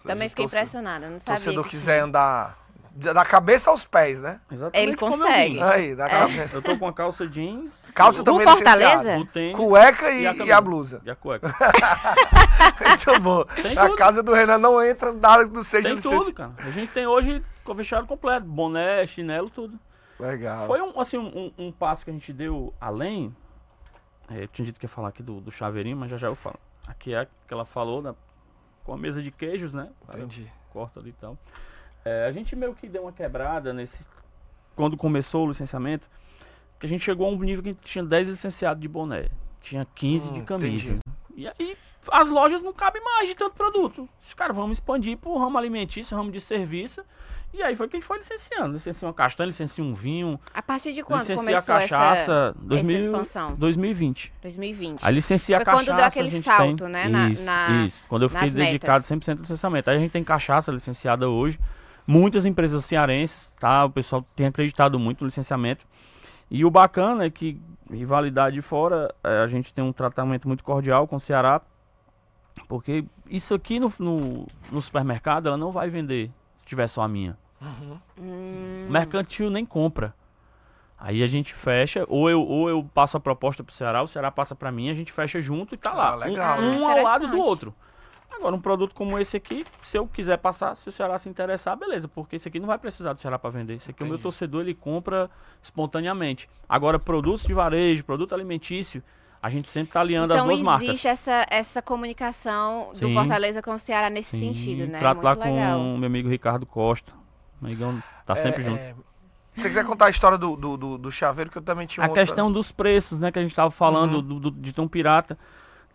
Speaker 1: Também fiquei impressionada, não sabia.
Speaker 2: Se o torcedor quiser andar da cabeça aos pés, né?
Speaker 1: Exatamente Ele consegue.
Speaker 2: Aí, da é. cabeça.
Speaker 3: Eu tô com a calça jeans.
Speaker 2: Calça também
Speaker 1: Fortaleza?
Speaker 2: O tênis, cueca e, e, a, e a, blusa.
Speaker 3: E a cueca.
Speaker 2: Muito bom. Tem a tudo. casa do Renan não entra nada do seja
Speaker 3: Tem tudo, cara. A gente tem hoje o fechado completo. Boné, chinelo, tudo.
Speaker 2: Legal.
Speaker 3: Foi um, assim, um, um passo que a gente deu além. É, eu tinha dito que ia falar aqui do, do chaveirinho, mas já já eu falo. Aqui é que ela falou, né? Com a mesa de queijos, né?
Speaker 2: Entendi.
Speaker 3: Corta ali e tal. É, a gente meio que deu uma quebrada nesse. Quando começou o licenciamento, que a gente chegou a um nível que tinha 10 licenciados de boné, tinha 15 hum, de camisa. Entendi. E aí as lojas não cabem mais de tanto produto. Os caras vamos expandir para o ramo alimentício, ramo de serviço. E aí foi que a gente foi licenciando. Licencia uma castanha, licencia um vinho.
Speaker 1: A partir de quando começou a cachaça, essa, 2000, essa expansão?
Speaker 3: 2020.
Speaker 1: 2020.
Speaker 3: A licencia
Speaker 1: foi
Speaker 3: a cachaça.
Speaker 1: quando deu aquele salto,
Speaker 3: tem,
Speaker 1: né?
Speaker 3: Isso, na, isso. Quando eu fiquei dedicado metas. 100% ao licenciamento. Aí a gente tem cachaça licenciada hoje. Muitas empresas cearenses, tá? O pessoal tem acreditado muito no licenciamento. E o bacana é que, rivalidade fora, é, a gente tem um tratamento muito cordial com o Ceará. Porque isso aqui no, no, no supermercado, ela não vai vender se tiver só a minha. Uhum. Hum. Mercantil nem compra. Aí a gente fecha, ou eu, ou eu passo a proposta pro Ceará, o Ceará passa para mim, a gente fecha junto e tá lá.
Speaker 2: Ah, legal,
Speaker 3: um, um ao lado do outro. Agora, um produto como esse aqui, se eu quiser passar, se o Ceará se interessar, beleza, porque esse aqui não vai precisar do Ceará para vender. Esse aqui Entendi. o meu torcedor ele compra espontaneamente. Agora, produtos de varejo, produto alimentício, a gente sempre está alinhando
Speaker 1: então,
Speaker 3: as duas marcas.
Speaker 1: Então existe essa, essa comunicação do sim, Fortaleza com o Ceará nesse sim, sentido, né?
Speaker 3: Trato Muito lá legal. com o meu amigo Ricardo Costa. Amigão tá é, sempre junto. É...
Speaker 2: Se você quiser contar a história do, do, do, do chaveiro, que eu também tinha
Speaker 3: A outra... questão dos preços, né? Que a gente estava falando uhum. do, do, de tão pirata.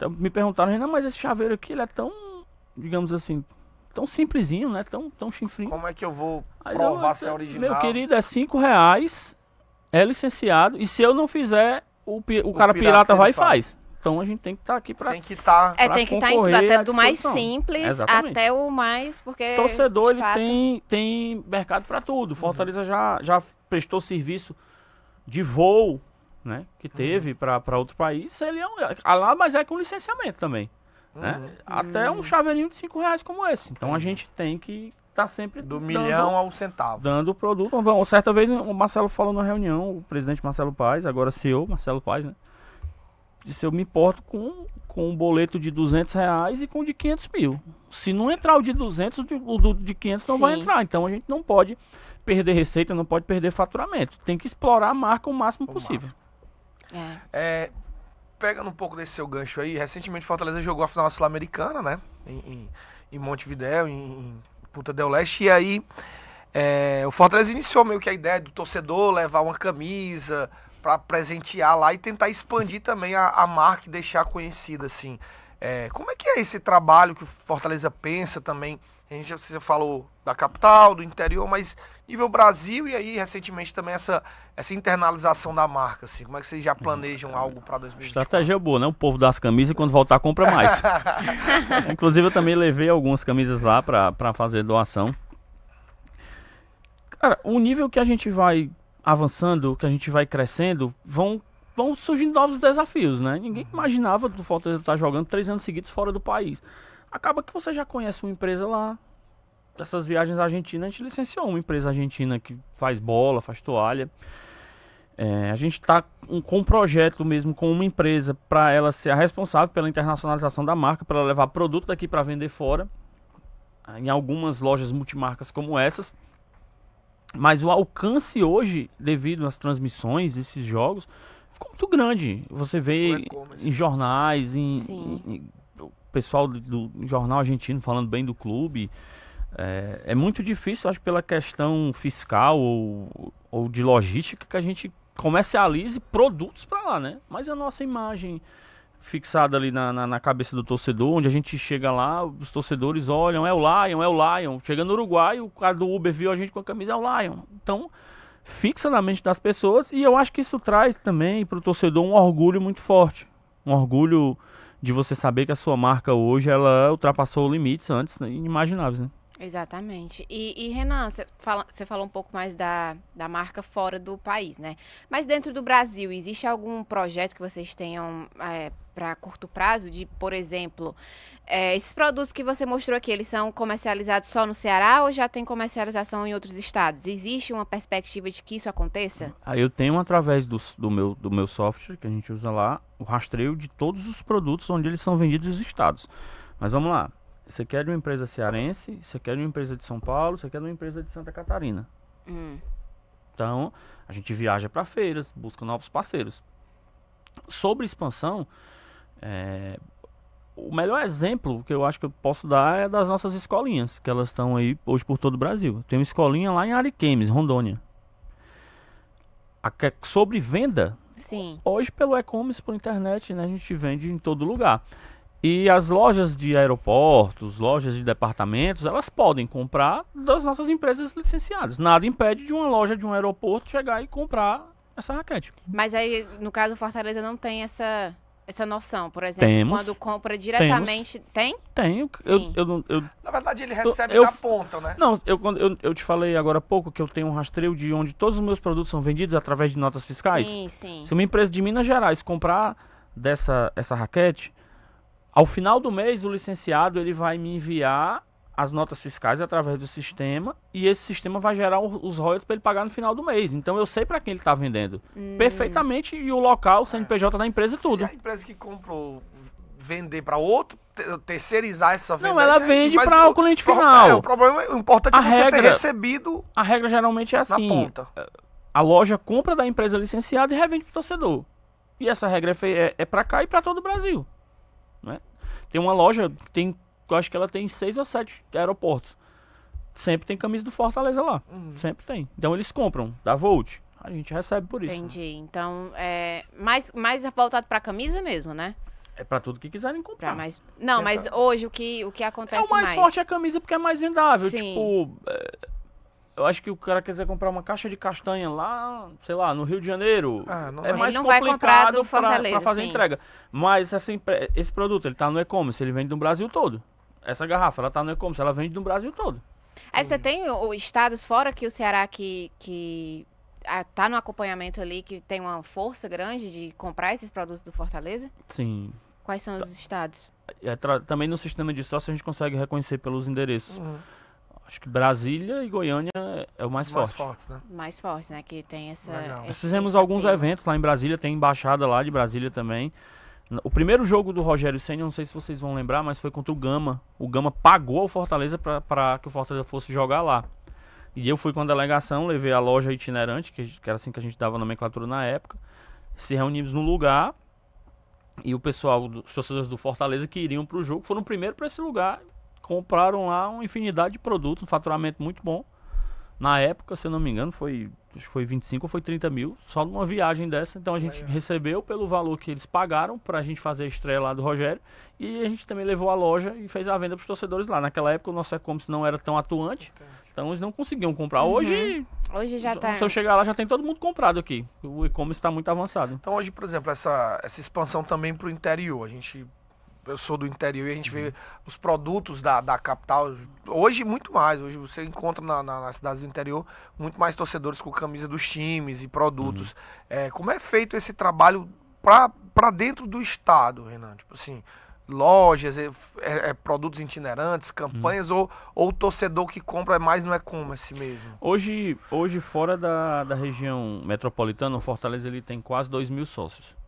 Speaker 3: Então, me perguntaram, Renan, mas esse chaveiro aqui, ele é tão, digamos assim, tão simplesinho, né? Tão, tão chinfrinho.
Speaker 2: Como é que eu vou provar eu, se é original?
Speaker 3: Meu querido, é 5 reais, é licenciado, e se eu não fizer, o, o, o cara pirata, pirata vai e faz. Então a gente tem que estar tá aqui para
Speaker 2: Tem que estar.
Speaker 1: Tá é, tem que estar tá em tudo, até do mais simples Exatamente. até o mais. Porque.
Speaker 3: Torcedor, ele fato... tem, tem mercado para tudo. Fortaleza uhum. já, já prestou serviço de voo, né? Que uhum. teve uhum. para outro país. Ele é um, lá, mas é com licenciamento também. Né? Uhum. Até um chaveirinho de 5 reais como esse. Então a gente tem que estar tá sempre.
Speaker 2: Do dando, milhão ao centavo.
Speaker 3: Dando o produto. Uma certa vez o Marcelo falou na reunião, o presidente Marcelo Paz, agora CEO Marcelo Paz, né? se eu me importo com, com um boleto de 200 reais e com o de 500 mil. Se não entrar o de 200, o do, de 500 não Sim. vai entrar. Então a gente não pode perder receita, não pode perder faturamento. Tem que explorar a marca o máximo o possível.
Speaker 2: Máximo. É. É, pegando um pouco desse seu gancho aí, recentemente Fortaleza jogou a final sul-americana, né? Em, em, em Montevidéu, em, em Punta del Leste. E aí é, o Fortaleza iniciou meio que a ideia do torcedor levar uma camisa para presentear lá e tentar expandir também a, a marca e deixar conhecida, assim. É, como é que é esse trabalho que o Fortaleza pensa também? A gente você falou da capital, do interior, mas nível Brasil e aí recentemente também essa, essa internalização da marca, assim. Como é que vocês já planejam algo para 2024?
Speaker 3: Estratégia boa, né? O povo das camisas e quando voltar compra mais. Inclusive eu também levei algumas camisas lá para fazer doação. Cara, o nível que a gente vai avançando, que a gente vai crescendo, vão, vão surgindo novos desafios, né? Ninguém uhum. imaginava do Fortaleza estar jogando três anos seguidos fora do país. Acaba que você já conhece uma empresa lá. Dessas viagens argentinas, a gente licenciou uma empresa argentina que faz bola, faz toalha. É, a gente está com um projeto mesmo com uma empresa para ela ser a responsável pela internacionalização da marca, para levar produto daqui para vender fora, em algumas lojas multimarcas como essas. Mas o alcance hoje, devido às transmissões, esses jogos, ficou muito grande. Você vê em jornais, em, em, em o pessoal do, do, jornal argentino falando bem do clube. É, é, muito difícil, acho, pela questão fiscal ou, ou de logística, que a gente comercialize produtos para lá, né? Mas a nossa imagem fixada ali na, na, na, cabeça do torcedor, onde a gente chega lá, os torcedores olham, é o Lion, é o Lion. Chega no Uruguai, o cara do Uber viu a gente com a camisa, é o Lion. Então, fixa na mente das pessoas e eu acho que isso traz também para o torcedor um orgulho muito forte. Um orgulho de você saber que a sua marca hoje, ela ultrapassou limites antes inimagináveis, né?
Speaker 1: Exatamente. E, e Renan, você fala, falou um pouco mais da, da marca fora do país, né? Mas dentro do Brasil, existe algum projeto que vocês tenham é, para curto prazo? De, por exemplo, é, esses produtos que você mostrou aqui, eles são comercializados só no Ceará ou já tem comercialização em outros estados? Existe uma perspectiva de que isso aconteça?
Speaker 3: Aí eu tenho, através do, do, meu, do meu software que a gente usa lá, o rastreio de todos os produtos onde eles são vendidos nos estados. Mas vamos lá. Você quer de uma empresa cearense, você quer de uma empresa de São Paulo, você quer de uma empresa de Santa Catarina. Hum. Então, a gente viaja para feiras, busca novos parceiros. Sobre expansão, é, o melhor exemplo que eu acho que eu posso dar é das nossas escolinhas, que elas estão aí hoje por todo o Brasil. Tem uma escolinha lá em Ariquemes, Rondônia. A, sobre venda,
Speaker 1: Sim.
Speaker 3: hoje pelo e-commerce, por internet, né, a gente vende em todo lugar. E as lojas de aeroportos, lojas de departamentos, elas podem comprar das nossas empresas licenciadas. Nada impede de uma loja de um aeroporto chegar e comprar essa raquete.
Speaker 1: Mas aí, no caso do Fortaleza, não tem essa, essa noção, por exemplo,
Speaker 3: temos,
Speaker 1: quando compra diretamente.
Speaker 3: Temos,
Speaker 1: tem?
Speaker 3: Tenho. Eu, eu, eu,
Speaker 2: Na verdade, ele recebe eu, da ponta, né?
Speaker 3: Não, eu, eu, eu te falei agora há pouco que eu tenho um rastreio de onde todos os meus produtos são vendidos através de notas fiscais.
Speaker 1: Sim, sim.
Speaker 3: Se uma empresa de Minas Gerais comprar dessa essa raquete ao final do mês, o licenciado ele vai me enviar as notas fiscais através do sistema e esse sistema vai gerar os royalties para ele pagar no final do mês. Então eu sei para quem ele está vendendo hum. perfeitamente e o local, o CNPJ da empresa e tudo.
Speaker 2: Se a empresa que comprou vender para outro, terceirizar essa
Speaker 3: venda. Não, ela vende para o cliente final. É,
Speaker 2: o problema, o importante é a é você regra, ter recebido.
Speaker 3: A regra geralmente é assim. A loja compra da empresa licenciada e revende para o torcedor. E essa regra é, é, é para cá e para todo o Brasil. Tem uma loja que tem, eu acho que ela tem seis ou sete aeroportos. Sempre tem camisa do Fortaleza lá. Uhum. Sempre tem. Então eles compram da Volt. A gente recebe por isso.
Speaker 1: Entendi. Então, é mais, mais voltado para camisa mesmo, né?
Speaker 3: É para tudo que quiserem comprar.
Speaker 1: Mais... Não, é mas pra... hoje o que, o que acontece
Speaker 3: É o mais,
Speaker 1: mais,
Speaker 3: forte é a camisa porque é mais vendável. Sim. Tipo, é, eu acho que o cara quiser comprar uma caixa de castanha lá, sei lá, no Rio de Janeiro, ah, é mais não complicado para fazer sim. entrega. Mas essa, esse produto, ele tá no e-commerce, ele vende no Brasil todo. Essa garrafa, ela tá no e-commerce, ela vende no Brasil todo.
Speaker 1: Aí você tem o, estados fora que o Ceará que, que a, tá no acompanhamento ali, que tem uma força grande de comprar esses produtos do Fortaleza?
Speaker 3: Sim.
Speaker 1: Quais são os estados?
Speaker 3: É, também no sistema de sócio a gente consegue reconhecer pelos endereços. Uhum. Acho que Brasília e Goiânia é o mais, mais forte.
Speaker 1: forte né? Mais forte, né? Que tem essa.
Speaker 3: Esse, Fizemos alguns eventos lá em Brasília, tem embaixada lá de Brasília também. O primeiro jogo do Rogério Senna, não sei se vocês vão lembrar, mas foi contra o Gama. O Gama pagou ao Fortaleza para que o Fortaleza fosse jogar lá. E eu fui com a delegação, levei a loja itinerante, que, que era assim que a gente dava nomenclatura na época. Se reunimos no lugar e o pessoal, os torcedores do Fortaleza que iriam para o jogo, foram primeiro para esse lugar compraram lá uma infinidade de produtos, um faturamento muito bom. Na época, se eu não me engano, foi acho que foi 25 ou foi 30 mil, só numa viagem dessa. Então a gente recebeu pelo valor que eles pagaram para a gente fazer a estreia lá do Rogério. E a gente também levou a loja e fez a venda para os torcedores lá. Naquela época o nosso e-commerce não era tão atuante, então eles não conseguiam comprar. Uhum. Hoje,
Speaker 1: hoje já tá.
Speaker 3: Se eu chegar lá, já tem todo mundo comprado aqui. O e-commerce está muito avançado.
Speaker 2: Então hoje, por exemplo, essa, essa expansão também para o interior. A gente eu sou do interior e a gente vê uhum. os produtos da, da capital. Hoje, muito mais. Hoje você encontra na, na, nas cidades do interior muito mais torcedores com camisa dos times e produtos. Uhum. É, como é feito esse trabalho para dentro do estado, Renan? Tipo assim, lojas, é, é, é produtos itinerantes, campanhas, uhum. ou, ou o torcedor que compra é mais no e-commerce mesmo?
Speaker 3: Hoje, hoje fora da, da região metropolitana, o Fortaleza ele tem quase 2 mil sócios.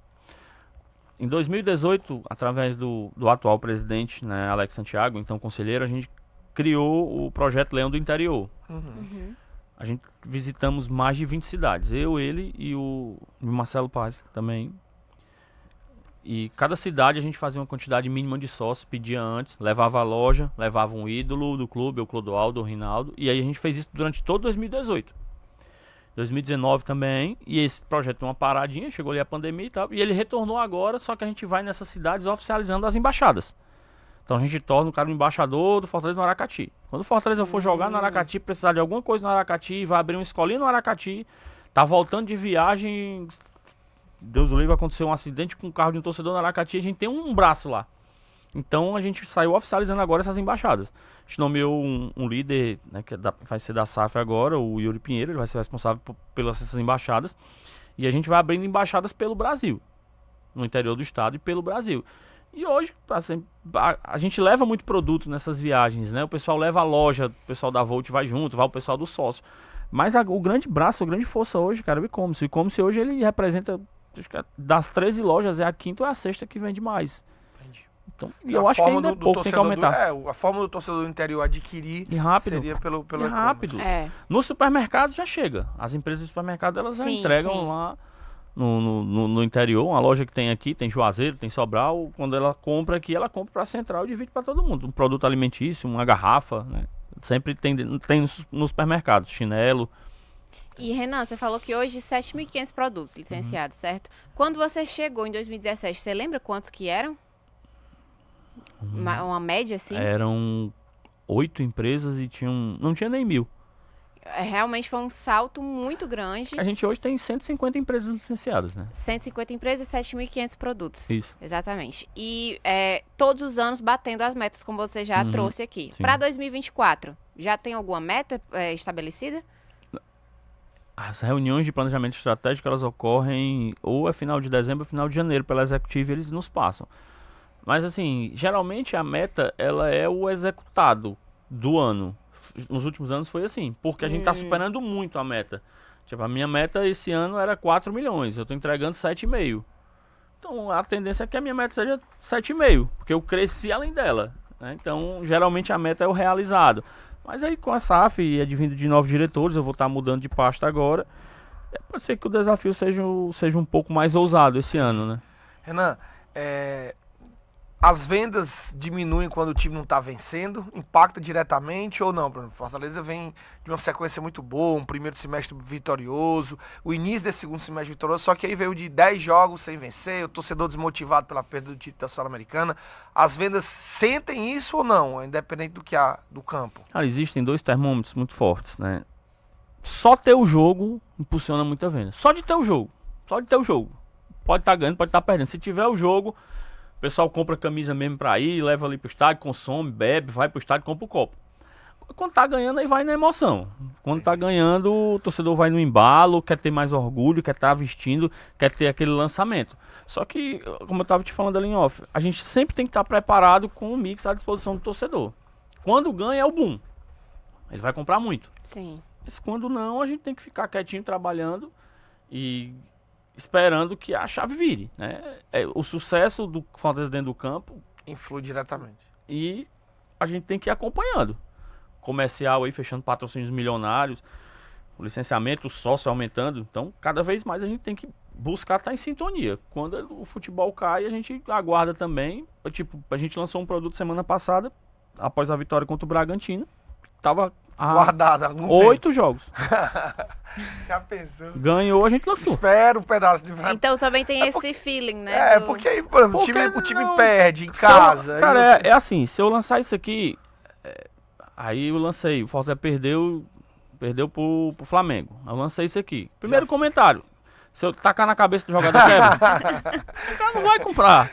Speaker 3: Em 2018, através do, do atual presidente, né, Alex Santiago, então conselheiro, a gente criou o projeto Leão do Interior. Uhum. Uhum. A gente visitamos mais de 20 cidades. Eu, ele e o, o Marcelo Paz também. E cada cidade a gente fazia uma quantidade mínima de sócios, pedia antes, levava a loja, levava um ídolo do clube, o Clodoaldo, o Rinaldo. E aí a gente fez isso durante todo 2018. 2019 também, e esse projeto deu uma paradinha, chegou ali a pandemia e tal, e ele retornou agora, só que a gente vai nessas cidades oficializando as embaixadas. Então a gente torna o cara o embaixador do Fortaleza no Aracati. Quando o Fortaleza for jogar no Aracati, precisar de alguma coisa no Aracati, vai abrir uma escolinha no Aracati, tá voltando de viagem, Deus do livre, aconteceu um acidente com um carro de um torcedor no Aracati, a gente tem um braço lá. Então a gente saiu oficializando agora essas embaixadas. A gente nomeou um, um líder, né, que é da, vai ser da SAF agora, o Yuri Pinheiro, ele vai ser responsável por, pelas essas embaixadas. E a gente vai abrindo embaixadas pelo Brasil, no interior do estado e pelo Brasil. E hoje, assim, a, a, gente leva muito produto nessas viagens, né? O pessoal leva a loja, o pessoal da Volt vai junto, vai o pessoal do sócio. Mas a, o grande braço, a grande força hoje, cara, é o e-commerce. O e-commerce hoje ele representa, é das 13 lojas, é a quinta ou a sexta que vende mais. Então, eu acho que ainda do, é pouco, tem que aumentar.
Speaker 2: Do, é, a forma do torcedor do interior adquirir
Speaker 3: e rápido.
Speaker 2: seria pelo, pelo
Speaker 3: e rápido. É. No supermercado já chega. As empresas do supermercado elas sim, entregam sim. lá no, no, no, interior, uma loja que tem aqui, tem Juazeiro, tem Sobral, quando ela compra aqui, ela compra para a central e divide para todo mundo. Um produto alimentício, uma garrafa, né? Sempre tem, tem nos supermercados, chinelo.
Speaker 1: E Renan, você falou que hoje 7.500 produtos licenciados, uhum. certo? Quando você chegou em 2017, você lembra quantos que eram? Uma, uma média, assim?
Speaker 3: Eram oito empresas e tinham. Não tinha nem mil.
Speaker 1: É, realmente foi um salto muito grande.
Speaker 3: A gente hoje tem 150 empresas licenciadas, né?
Speaker 1: 150 empresas e 7.500 produtos.
Speaker 3: Isso.
Speaker 1: Exatamente. E é, todos os anos batendo as metas, como você já uhum, trouxe aqui. Para 2024, já tem alguma meta é, estabelecida?
Speaker 3: As reuniões de planejamento estratégico, elas ocorrem ou é final de dezembro ou final de janeiro pela executiva eles nos passam. Mas assim, geralmente a meta ela é o executado do ano. Nos últimos anos foi assim, porque a gente está hum. superando muito a meta. Tipo, a minha meta esse ano era 4 milhões, eu estou entregando 7,5. Então a tendência é que a minha meta seja 7,5, porque eu cresci além dela. Né? Então, geralmente a meta é o realizado. Mas aí com a SAF e advindo de novos diretores, eu vou estar tá mudando de pasta agora. É, pode ser que o desafio seja, seja um pouco mais ousado esse ano, né?
Speaker 2: Renan, é, as vendas diminuem quando o time não está vencendo? Impacta diretamente ou não? Fortaleza vem de uma sequência muito boa, um primeiro semestre vitorioso, o início desse segundo semestre vitorioso, só que aí veio de 10 jogos sem vencer, o torcedor desmotivado pela perda do título da Sul-Americana. As vendas sentem isso ou não, independente do que há do campo?
Speaker 3: Cara, existem dois termômetros muito fortes, né? Só ter o jogo impulsiona muita venda. Só de ter o jogo. Só de ter o jogo. Pode estar tá ganhando, pode estar tá perdendo. Se tiver o jogo, pessoal compra camisa mesmo pra ir, leva ali pro estádio, consome, bebe, vai pro estádio, compra o copo. Quando tá ganhando, aí vai na emoção. Quando tá ganhando, o torcedor vai no embalo, quer ter mais orgulho, quer estar tá vestindo, quer ter aquele lançamento. Só que, como eu tava te falando ali em off, a gente sempre tem que estar tá preparado com o mix à disposição do torcedor. Quando ganha é o boom. Ele vai comprar muito.
Speaker 1: Sim.
Speaker 3: Mas quando não, a gente tem que ficar quietinho trabalhando e esperando que a chave vire. Né? É, o sucesso do Fortaleza dentro do campo
Speaker 2: influi diretamente.
Speaker 3: E a gente tem que ir acompanhando. Comercial aí fechando patrocínios milionários, o licenciamento, o sócio aumentando. Então, cada vez mais a gente tem que buscar estar em sintonia. Quando o futebol cai, a gente aguarda também. Tipo, a gente lançou um produto semana passada, após a vitória contra o Bragantino. Tava há
Speaker 2: Guardado. há algum
Speaker 3: oito jogos.
Speaker 2: tempo. Já pensou?
Speaker 3: Ganhou, a gente lançou.
Speaker 2: Espera um pedaço de.
Speaker 1: Então também tem
Speaker 2: É
Speaker 1: esse
Speaker 2: porque-
Speaker 1: feeling, né?
Speaker 2: É,
Speaker 1: do-
Speaker 2: porque aí, por exemplo, o
Speaker 3: Porque
Speaker 2: time, o time
Speaker 3: não-
Speaker 2: perde em
Speaker 3: eu-
Speaker 2: casa. aí
Speaker 3: cara,
Speaker 2: você-
Speaker 3: é, é assim, se eu lançar isso aqui, é, aí eu lancei, o Fortaleza perdeu, perdeu pro, pro Flamengo. Eu lancei isso aqui. Primeiro comentário. Se eu tacar na cabeça do jogador quebra, o cara não vai comprar.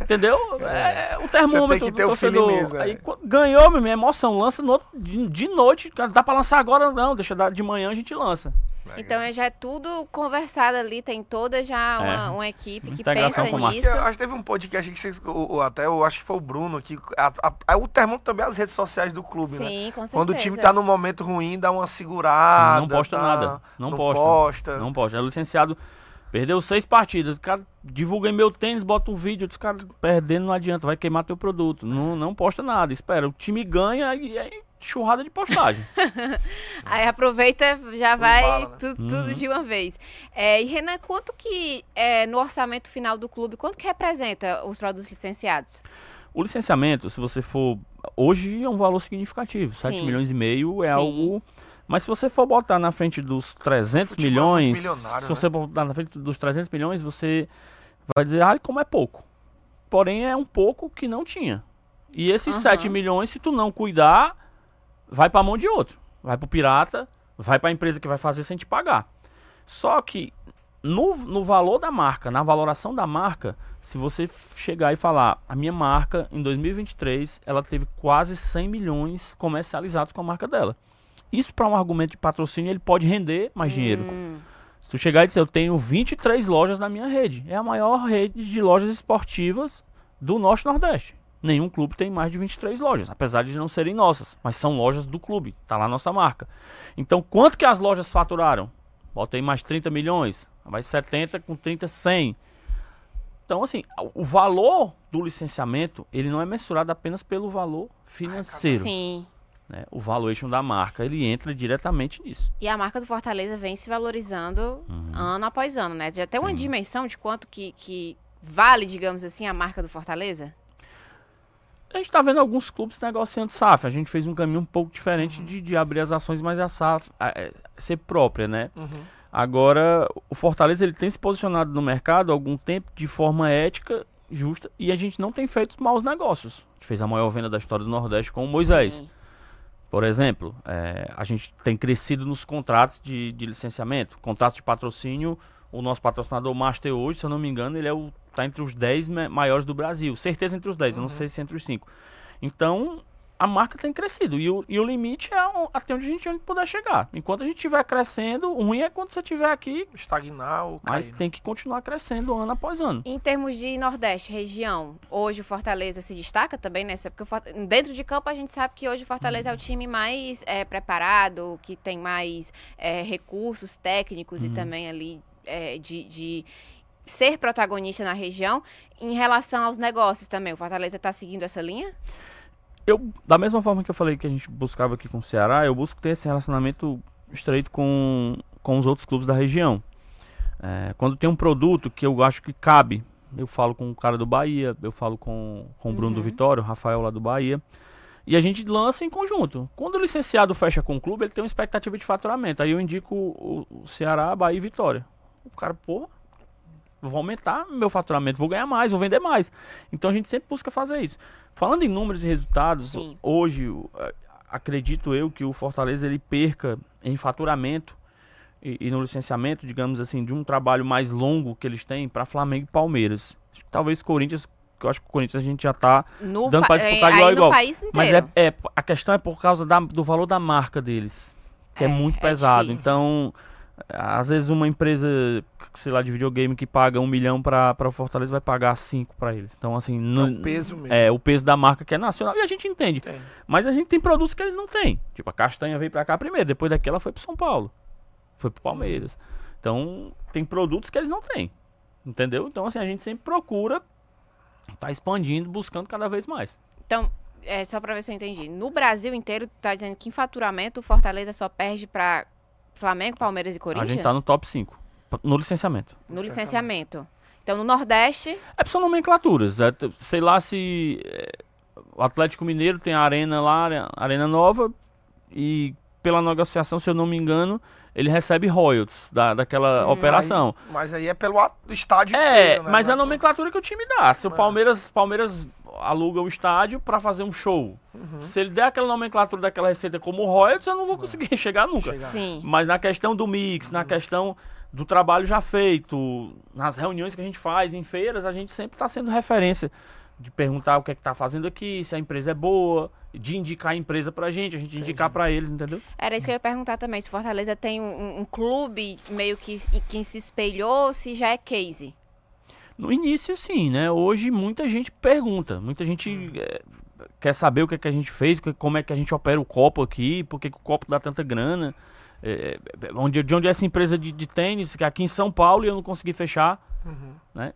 Speaker 3: Entendeu? É, o termômetro
Speaker 2: que ter
Speaker 3: do
Speaker 2: o
Speaker 3: torcedor.
Speaker 2: mesmo, é.
Speaker 3: aí qu- ganhou, minha emoção, lança no, de, de noite. Dá pra lançar agora? Não, deixa de manhã a gente lança.
Speaker 1: Então é- já é tudo conversado ali, tem toda já uma,
Speaker 3: É.
Speaker 1: uma equipe que
Speaker 3: Integração
Speaker 1: pensa nisso.
Speaker 2: Eu acho que teve um podcast que vocês, o, o- até eu acho que foi o Bruno, que a, a- o termômetro também é as redes sociais do clube, né?
Speaker 1: Sim, com certeza.
Speaker 2: Quando o time tá num momento ruim, dá uma segurada.
Speaker 3: Não posta
Speaker 2: tá?
Speaker 3: nada. Não,
Speaker 2: Não
Speaker 3: posta.
Speaker 2: posta.
Speaker 3: Não posta. É licenciado. Perdeu seis partidas. O cara divulguei meu tênis, bota um vídeo. Disse, cara, perdendo não adianta, vai queimar teu produto. Não, não posta nada. Espera, o time ganha e aí churrada de postagem.
Speaker 1: Aí aproveita, já vai
Speaker 2: bala, né?
Speaker 1: tu- tudo
Speaker 3: Uhum.
Speaker 1: de uma vez. É, e Renan, quanto que é, no orçamento final do clube, quanto que representa os produtos licenciados?
Speaker 3: o licenciamento, se você for. Hoje é um valor significativo. 7
Speaker 1: Sim.
Speaker 3: milhões e meio é
Speaker 1: Sim.
Speaker 3: algo. Mas se você for botar na frente dos 300
Speaker 2: Futebol é
Speaker 3: milhões. Se
Speaker 2: né?
Speaker 3: você botar na frente dos 300 milhões, você vai dizer, ah, como é pouco. Porém, é um pouco que não tinha. E esses
Speaker 1: Aham.
Speaker 3: 7 milhões, se tu não cuidar, vai pra mão de outro. Vai pro pirata, vai pra empresa que vai fazer sem te pagar. Só que no, no valor da marca, na valoração da marca, se você chegar e falar, a minha marca em 2023, ela teve quase 100 milhões comercializados com a marca dela. Isso para um argumento de patrocínio, ele pode render mais dinheiro.
Speaker 1: Hum,
Speaker 3: Se tu chegar e dizer, eu tenho 23 lojas na minha rede. É a maior rede de lojas esportivas do Norte Nordeste. Nenhum clube tem mais de 23 lojas, apesar de não serem nossas, mas são lojas do clube, tá lá a nossa marca. Então, quanto que as lojas faturaram? Bota aí mais 30 milhões, mais 70 com 30, 100. Então, assim, o valor do licenciamento, ele não é mensurado apenas pelo valor financeiro,
Speaker 1: sim.
Speaker 3: né? O valuation da marca, ele entra diretamente nisso.
Speaker 1: E a marca do Fortaleza vem se valorizando
Speaker 3: Uhum.
Speaker 1: ano após ano, né? Já tem uma
Speaker 3: Sim.
Speaker 1: dimensão de quanto que, que vale, digamos assim, a marca do Fortaleza?
Speaker 3: A gente tá vendo alguns clubes negociando SAF. A gente fez um caminho um pouco diferente de, de abrir as ações, mas a SAF a- é, ser própria, né?
Speaker 2: Uhum.
Speaker 3: Agora, o Fortaleza ele tem se posicionado no mercado há algum tempo de forma ética, justa, e a gente não tem feito maus negócios. A gente fez a maior venda da história do Nordeste com o Moisés.
Speaker 1: Sim.
Speaker 3: Por exemplo, é, a gente tem crescido nos contratos de, de licenciamento, contratos de patrocínio. O nosso patrocinador Master hoje, se eu não me engano, ele é o, tá entre os 10 ma- maiores do Brasil. Certeza entre os 10, eu não
Speaker 2: Uhum.
Speaker 3: sei se entre os 5. Então, a marca tem crescido. E o, e o limite é o- até onde a gente onde puder chegar. Enquanto a gente estiver crescendo, o ruim é quando você estiver aqui,
Speaker 2: Estagnar ou
Speaker 3: mas
Speaker 2: cair.
Speaker 3: tem que continuar crescendo ano após ano.
Speaker 1: Em termos de Nordeste, região, hoje o Fortaleza se destaca também nessa, porque o dentro de campo a gente sabe que hoje o Fortaleza é o time mais é, preparado, que tem mais é, recursos técnicos e
Speaker 3: Uhum.
Speaker 1: também ali é, de, de ser protagonista na região. Em relação aos negócios também, o Fortaleza está seguindo essa linha?
Speaker 3: eu, da mesma forma que eu falei que a gente buscava aqui com o Ceará, eu busco ter esse relacionamento estreito com, com os outros clubes da região. É, quando tem um produto que eu acho que cabe, eu falo com o cara do Bahia, eu falo com, com o Bruno do
Speaker 1: Uhum.
Speaker 3: Vitória, o Rafael lá do Bahia, e a gente lança em conjunto. Quando o licenciado fecha com o clube, ele tem uma expectativa de faturamento. Aí eu indico o, o Ceará, Bahia e Vitória. O cara, porra, vou aumentar meu faturamento, vou ganhar mais, vou vender mais. Então a gente sempre busca fazer isso. Falando em números e resultados,
Speaker 1: Sim.
Speaker 3: hoje acredito eu que o Fortaleza ele perca em faturamento e, e no licenciamento, digamos assim, de um trabalho mais longo que eles têm para Flamengo e Palmeiras. Talvez Corinthians, que eu acho que o Corinthians a gente já tá
Speaker 1: No
Speaker 3: Dando
Speaker 1: pa-
Speaker 3: pra disputar
Speaker 1: é,
Speaker 3: igual igual. mas é, é- a questão é por causa da- do valor da marca deles, que é,
Speaker 1: É,
Speaker 3: muito
Speaker 1: é
Speaker 3: pesado.
Speaker 1: difícil.
Speaker 3: Então, às vezes uma empresa, sei lá, de videogame que paga um milhão para o Fortaleza vai pagar cinco para eles. Então, assim,
Speaker 2: É
Speaker 3: não,
Speaker 2: o peso mesmo.
Speaker 3: é o peso da marca que é nacional e a gente entende.
Speaker 2: Tem.
Speaker 3: Mas a gente tem produtos que eles não têm. Tipo, a castanha veio para cá primeiro, depois daqui ela foi para São Paulo, foi para Palmeiras. Então, tem produtos que eles não têm. Entendeu? Então, assim, a gente sempre procura tá expandindo, buscando cada vez mais.
Speaker 1: Então, é, só para ver se eu entendi. No Brasil inteiro, tu tá dizendo que em faturamento o Fortaleza só perde para Flamengo, Palmeiras e Corinthians?
Speaker 3: A gente tá no top 5, no licenciamento.
Speaker 1: No licenciamento. Então, no Nordeste,
Speaker 3: É são nomenclaturas. é, sei lá se é, o Atlético Mineiro tem a arena lá, a arena nova. e pela negociação, se eu não me engano, ele recebe royalties da, daquela hum, operação.
Speaker 2: Aí, mas aí é pelo estádio
Speaker 3: É, inteiro, né? mas é a nomenclatura que o time dá. Se o é. Palmeiras, Palmeiras aluga o estádio para fazer um show. Uhum. Se ele der aquela nomenclatura daquela receita como royalties, eu não vou conseguir é. chegar nunca. Chegar.
Speaker 1: Sim.
Speaker 3: Mas na questão do mix, uhum. na questão do trabalho já feito, nas reuniões que a gente faz em feiras, a gente sempre está sendo referência de perguntar o que é que tá fazendo aqui, se a empresa é boa, de indicar a empresa pra gente, a gente Entendi. indicar para eles, entendeu?
Speaker 1: Era isso que eu ia perguntar também, se Fortaleza tem um, um clube meio que, que se espelhou, se já é case.
Speaker 3: No início, sim, né? Hoje muita gente pergunta, muita gente é, quer saber o que, é que a gente fez, como é que a gente opera o copo aqui, por que, que o copo dá tanta grana, é, onde, de onde é essa empresa de, de tênis, que é aqui em São Paulo e eu não consegui fechar, uhum. né?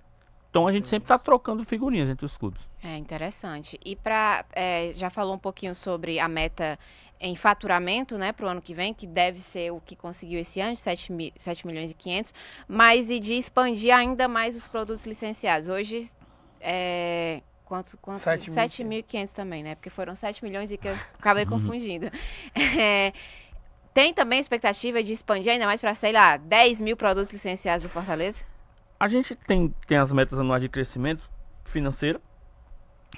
Speaker 3: Então a gente sempre está trocando figurinhas entre os clubes.
Speaker 1: É interessante. E para é, já falou um pouquinho sobre a meta em faturamento, né, para o ano que vem, que deve ser o que conseguiu esse ano, 7, mil, 7 milhões e 500, mas e de expandir ainda mais os produtos licenciados. Hoje é, quanto, quanto 7.500 também, né? Porque foram 7 milhões e que eu acabei uhum. confundindo. É, tem também expectativa de expandir ainda mais para, sei lá, 10 mil produtos licenciados do Fortaleza?
Speaker 3: A gente tem, tem as metas anuais de crescimento financeiro,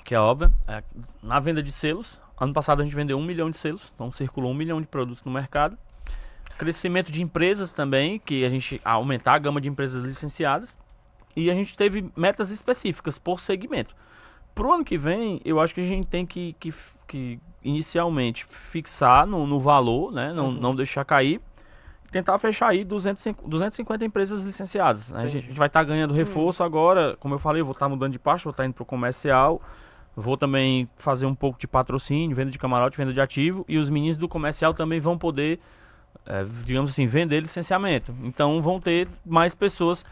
Speaker 3: que é óbvio. É, na venda de selos, ano passado a gente vendeu um milhão de selos, então circulou um milhão de produtos no mercado. Crescimento de empresas também, que a gente aumentar a gama de empresas licenciadas. E a gente teve metas específicas por segmento. Para o ano que vem, eu acho que a gente tem que, que, que inicialmente fixar no, no valor, né? não, uhum. não deixar cair tentar fechar aí 250, 250 empresas licenciadas. Né? A, gente, vai estar tá ganhando hum. reforço hum. agora, como eu falei, eu vou estar tá mudando de pasta, vou estar tá indo para o comercial, vou também fazer um pouco de patrocínio, venda de camarote, venda de ativo, e os meninos do comercial também vão poder, é, digamos assim, vender licenciamento. Então vão ter mais pessoas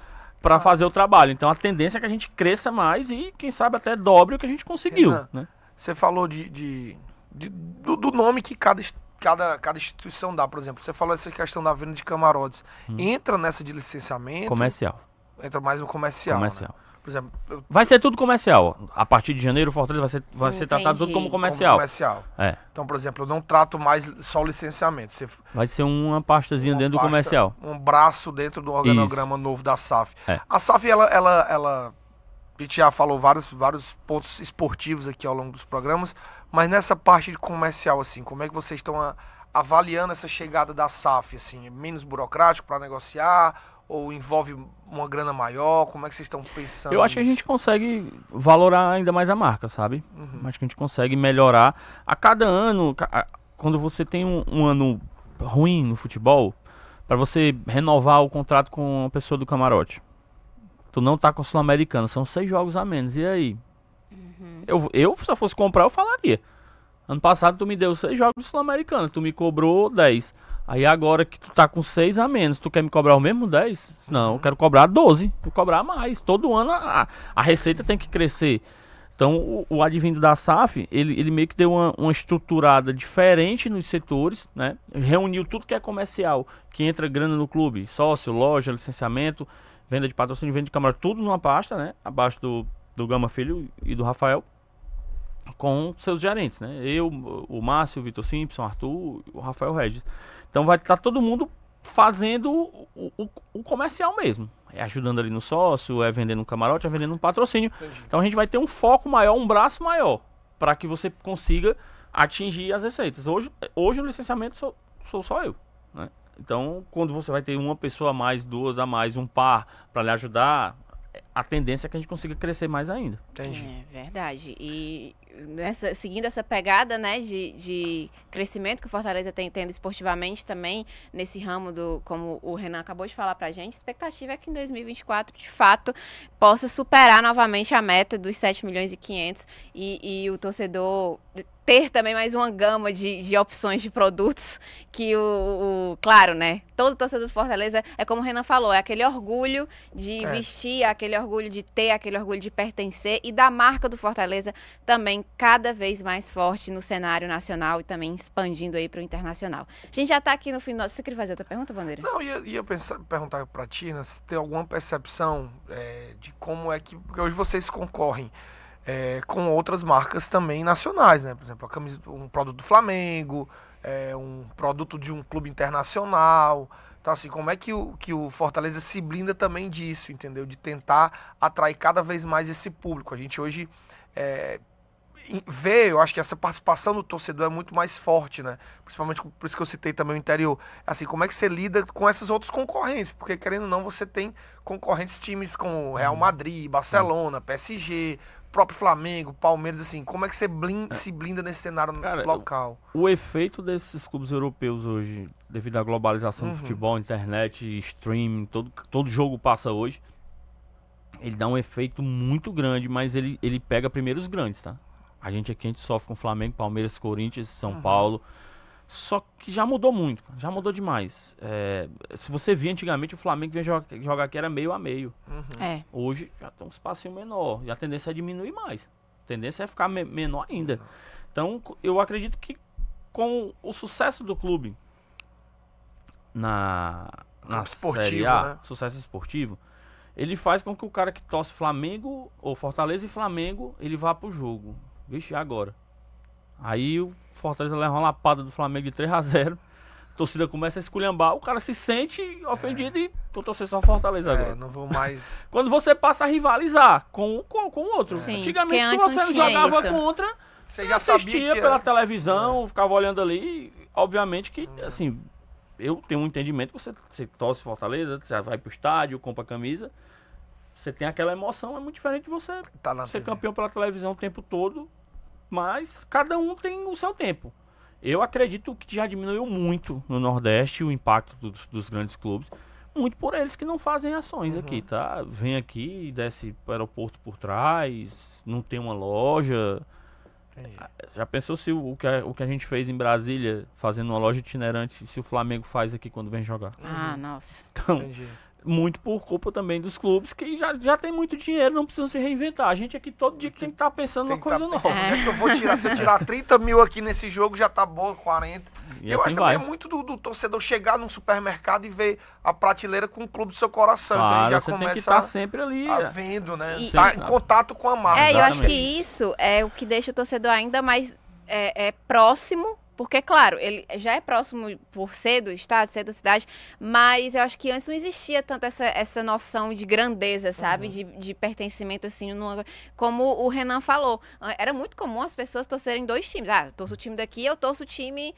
Speaker 3: para fazer o trabalho. Então a tendência é que a gente cresça mais e, quem sabe, até dobre o que a gente conseguiu. Renan, né?
Speaker 2: Você falou de, de, de do, do, nome que cada cada, cada instituição dá, por exemplo. Você falou essa questão da venda de camarotes. Hum. Entra nessa de licenciamento.
Speaker 3: Comercial.
Speaker 2: Entra mais no comercial. Né?
Speaker 3: Comercial. Né? Por exemplo, eu... vai ser tudo comercial. A partir de janeiro, o Fortaleza vai ser, vai ser tratado tudo como comercial. Como
Speaker 2: comercial.
Speaker 3: É.
Speaker 2: Então, por exemplo, eu não trato mais só o licenciamento. Você...
Speaker 3: Vai ser uma pastazinha uma dentro pasta, do comercial.
Speaker 2: Um braço dentro do organograma Isso. novo da SAF.
Speaker 3: É.
Speaker 2: A SAF, ela, ela, ela. A gente já falou vários, vários pontos esportivos aqui ao longo dos programas, mas nessa parte de comercial, assim, como é que vocês estão a, avaliando essa chegada da SAF, assim, é menos burocrático para negociar ou envolve uma grana maior? Como é que vocês estão pensando?
Speaker 3: Eu acho que a gente consegue valorar ainda mais a marca, sabe? Uhum. Acho que a gente consegue melhorar a cada ano. Quando você tem um, um ano ruim no futebol, para você renovar o contrato com a pessoa do camarote, tu não tá com o Sul-Americano, são seis jogos a menos. E aí? Uhum. Eu, eu, se eu fosse comprar, eu falaria. Ano passado tu me deu seis jogos sul-americanos, tu me cobrou 10. Aí agora que tu tá com seis a menos, tu quer me cobrar o mesmo 10? Não, eu uhum. quero cobrar 12, vou cobrar mais. Todo ano a, a receita tem que crescer. Então o, o advindo da SAF, ele, ele meio que deu uma, uma estruturada diferente nos setores, né? Reuniu tudo que é comercial, que entra grana no clube, sócio, loja, licenciamento, venda de patrocínio, venda de câmara, tudo numa pasta, né? Abaixo do, do Gama Filho e do Rafael com seus gerentes, né? Eu, o Márcio, o Vitor Simpson, o Arthur, o Rafael Regis. Então vai estar tá todo mundo fazendo o, o, o, comercial mesmo. É ajudando ali no sócio, é vendendo um camarote, é vendendo um patrocínio. Entendi. Então a gente vai ter um foco maior, um braço maior, para que você consiga atingir as receitas. Hoje, hoje no licenciamento sou, sou só eu. Então, quando você vai ter uma pessoa a mais, duas a mais, um par para lhe ajudar, a tendência é que a gente consiga crescer mais ainda.
Speaker 1: Entendi. É verdade. E nessa, seguindo essa pegada né, de, de crescimento que o Fortaleza tem tendo esportivamente também, nesse ramo do, como o Renan acabou de falar pra gente, a expectativa é que em 2024, de fato, possa superar novamente a meta dos 7 milhões e 500 e, e o torcedor ter também mais uma gama de, de opções de produtos que o, o, claro, né? Todo torcedor do Fortaleza é como o Renan falou, é aquele orgulho de é. vestir, aquele orgulho de ter, aquele orgulho de pertencer e da marca do Fortaleza também cada vez mais forte no cenário nacional e também expandindo aí para o internacional. A gente já está aqui no final. Você queria fazer outra pergunta, Bandeira?
Speaker 2: Não, ia, ia pensar, perguntar para ti, né, se tem alguma percepção é, de como é que. Porque hoje vocês concorrem é, com outras marcas também nacionais, né? Por exemplo, camisa, um produto do Flamengo, é, um produto de um clube internacional. Então, assim, como é que o, que o Fortaleza se blinda também disso, entendeu? De tentar atrair cada vez mais esse público. A gente hoje é, vê, eu acho que essa participação do torcedor é muito mais forte, né? Principalmente por isso que eu citei também o interior. Assim, como é que você lida com esses outros concorrentes? Porque, querendo ou não, você tem concorrentes times como Real uhum. Madrid, Barcelona, PSG, próprio Flamengo, Palmeiras, assim, como é que você blinda, é. se blinda nesse cenário Cara, local?
Speaker 3: O, o, efeito desses clubes europeus hoje, devido à globalização uhum. do futebol, internet, streaming, todo, todo jogo passa hoje, ele dá um efeito muito grande, mas ele, ele pega primeiro os grandes, tá? A gente aqui a gente sofre com Flamengo, Palmeiras, Corinthians, São uhum. Paulo. Só que já mudou muito, já mudou demais. É, se você via antigamente, o Flamengo vinha jogar, jogar aqui era meio a meio.
Speaker 1: Uhum. É.
Speaker 3: Hoje já tem um espacinho menor. E a tendência é diminuir mais. A tendência é ficar me menor ainda. Então, eu acredito que com o sucesso do clube na, na esportivo, série A, né? sucesso esportivo, ele faz com que o cara que torce Flamengo, ou Fortaleza e Flamengo, ele vá pro jogo. Vixe, agora. Aí o Fortaleza leva uma lapada do Flamengo de 3 a 0 a torcida começa a esculhambar, o cara se sente ofendido é. e tô torcendo só Fortaleza é, agora.
Speaker 2: não vou mais.
Speaker 3: Quando você passa a rivalizar com com, com o outro. Sim, Antigamente, quando você não jogava isso. contra, você já assistia pela televisão, é. ficava olhando ali. Obviamente que, hum. assim, eu tenho um entendimento que você, você torce Fortaleza, você vai pro estádio, compra camisa. Você tem aquela emoção, é muito diferente de você tá ser TV. campeão pela televisão o tempo todo. Mas cada um tem o seu tempo. Eu acredito que já diminuiu muito no Nordeste o impacto dos, dos grandes clubes. Muito por eles que não fazem ações uhum. aqui, tá? Vem aqui, desce para o aeroporto por trás, não tem uma loja. Entendi. Já pensou se o, o, que a, o que a gente fez em Brasília, fazendo uma loja itinerante, se o Flamengo faz aqui quando vem jogar?
Speaker 1: Ah, nossa.
Speaker 3: Então, Entendi muito por culpa também dos clubes que já, já tem muito dinheiro, não precisam se reinventar. A gente aqui todo dia tem que estar tá pensando numa coisa tá nova.
Speaker 2: É. que eu vou tirar? Se eu tirar 30 mil aqui nesse jogo, já tá boa, 40. E eu assim acho vai. também é muito do, do, torcedor chegar num supermercado e ver a prateleira com o clube do seu coração.
Speaker 3: Claro, então ele já você começa tem que estar tá sempre ali.
Speaker 2: A vendo, né? E, tá em contato com a marca.
Speaker 1: É, eu acho que isso é o que deixa o torcedor ainda mais é, é próximo porque, claro, ele já é próximo por ser do estado, ser da cidade, mas eu acho que antes não existia tanto essa, essa noção de grandeza, sabe? Uhum. De, de pertencimento, assim, numa, como o Renan falou. Era muito comum as pessoas torcerem dois times. Ah, eu torço o time daqui, eu torço o time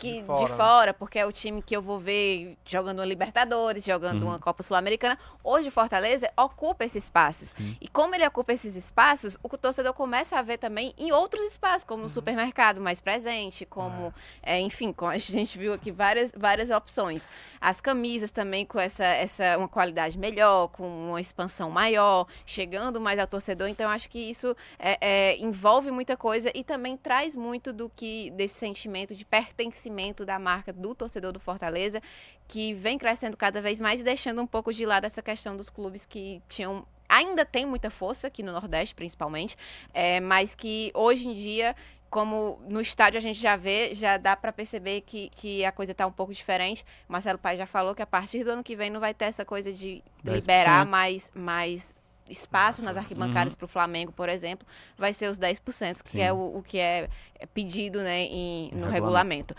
Speaker 1: que, de fora, de fora né? porque é o time que eu vou ver jogando uma Libertadores, jogando uhum. uma Copa Sul-Americana. Hoje, Fortaleza ocupa esses espaços. Uhum. E como ele ocupa esses espaços, o torcedor começa a ver também em outros espaços, como uhum. no supermercado mais presente, como, é. É, enfim, como a gente viu aqui várias, várias opções. As camisas também com essa, essa uma qualidade melhor, com uma expansão maior, chegando mais ao torcedor. Então, acho que isso é, é envolve muita coisa e também traz muito do que desse sentimento de pertencimento da marca do torcedor do Fortaleza, que vem crescendo cada vez mais e deixando um pouco de lado essa questão dos clubes que tinham ainda tem muita força aqui no Nordeste, principalmente, é, mas que hoje em dia como no estádio a gente já vê, já dá para perceber que, que a coisa está um pouco diferente. Marcelo Pai já falou que a partir do ano que vem não vai ter essa coisa de liberar mais, mais espaço nas arquibancadas uhum. para o Flamengo, por exemplo, vai ser os 10%, que Sim. é o, o, que é pedido né, em, no regulamento. regulamento.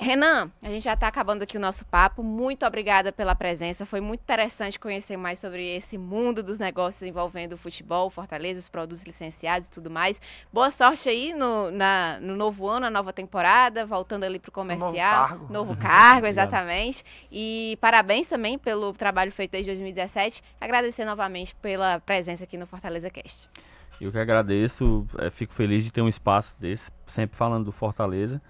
Speaker 1: Renan, a gente já está acabando aqui o nosso papo. Muito obrigada pela presença. Foi muito interessante conhecer mais sobre esse mundo dos negócios envolvendo o futebol, Fortaleza, os produtos licenciados e tudo mais. Boa sorte aí no, na, no novo ano, na nova temporada, voltando ali para o comercial. Novo cargo. Novo cargo, exatamente. e parabéns também pelo trabalho feito desde 2017. Agradecer novamente pela presença aqui no Fortaleza Cast.
Speaker 3: Eu que agradeço, é, fico feliz de ter um espaço desse, sempre falando do Fortaleza.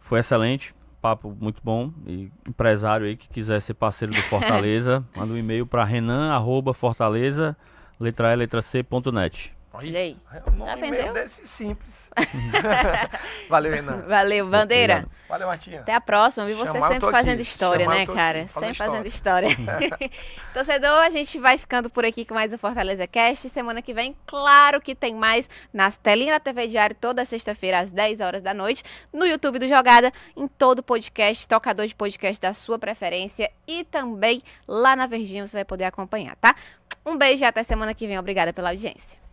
Speaker 3: Foi excelente, papo muito bom. E empresário aí que quiser ser parceiro do Fortaleza, manda um e-mail para renan, arroba, fortaleza, letra E, letra C, ponto net.
Speaker 1: Olha aí.
Speaker 2: É um nome desse simples. Valeu, Renan.
Speaker 1: Valeu, Bandeira.
Speaker 2: Valeu, Martinha.
Speaker 1: Até a próxima. Vi você Chamar, sempre fazendo aqui. história, Chamar, né, cara? Sempre fazendo história. Torcedor, a gente vai ficando por aqui com mais o Fortaleza Cast. Semana que vem, claro que tem mais na telinha da TV Diário, toda sexta-feira, às 10 horas da noite, no YouTube do Jogada, em todo podcast, tocador de podcast da sua preferência e também lá na Verdinha você vai poder acompanhar, tá? Um beijo e até semana que vem. Obrigada pela audiência.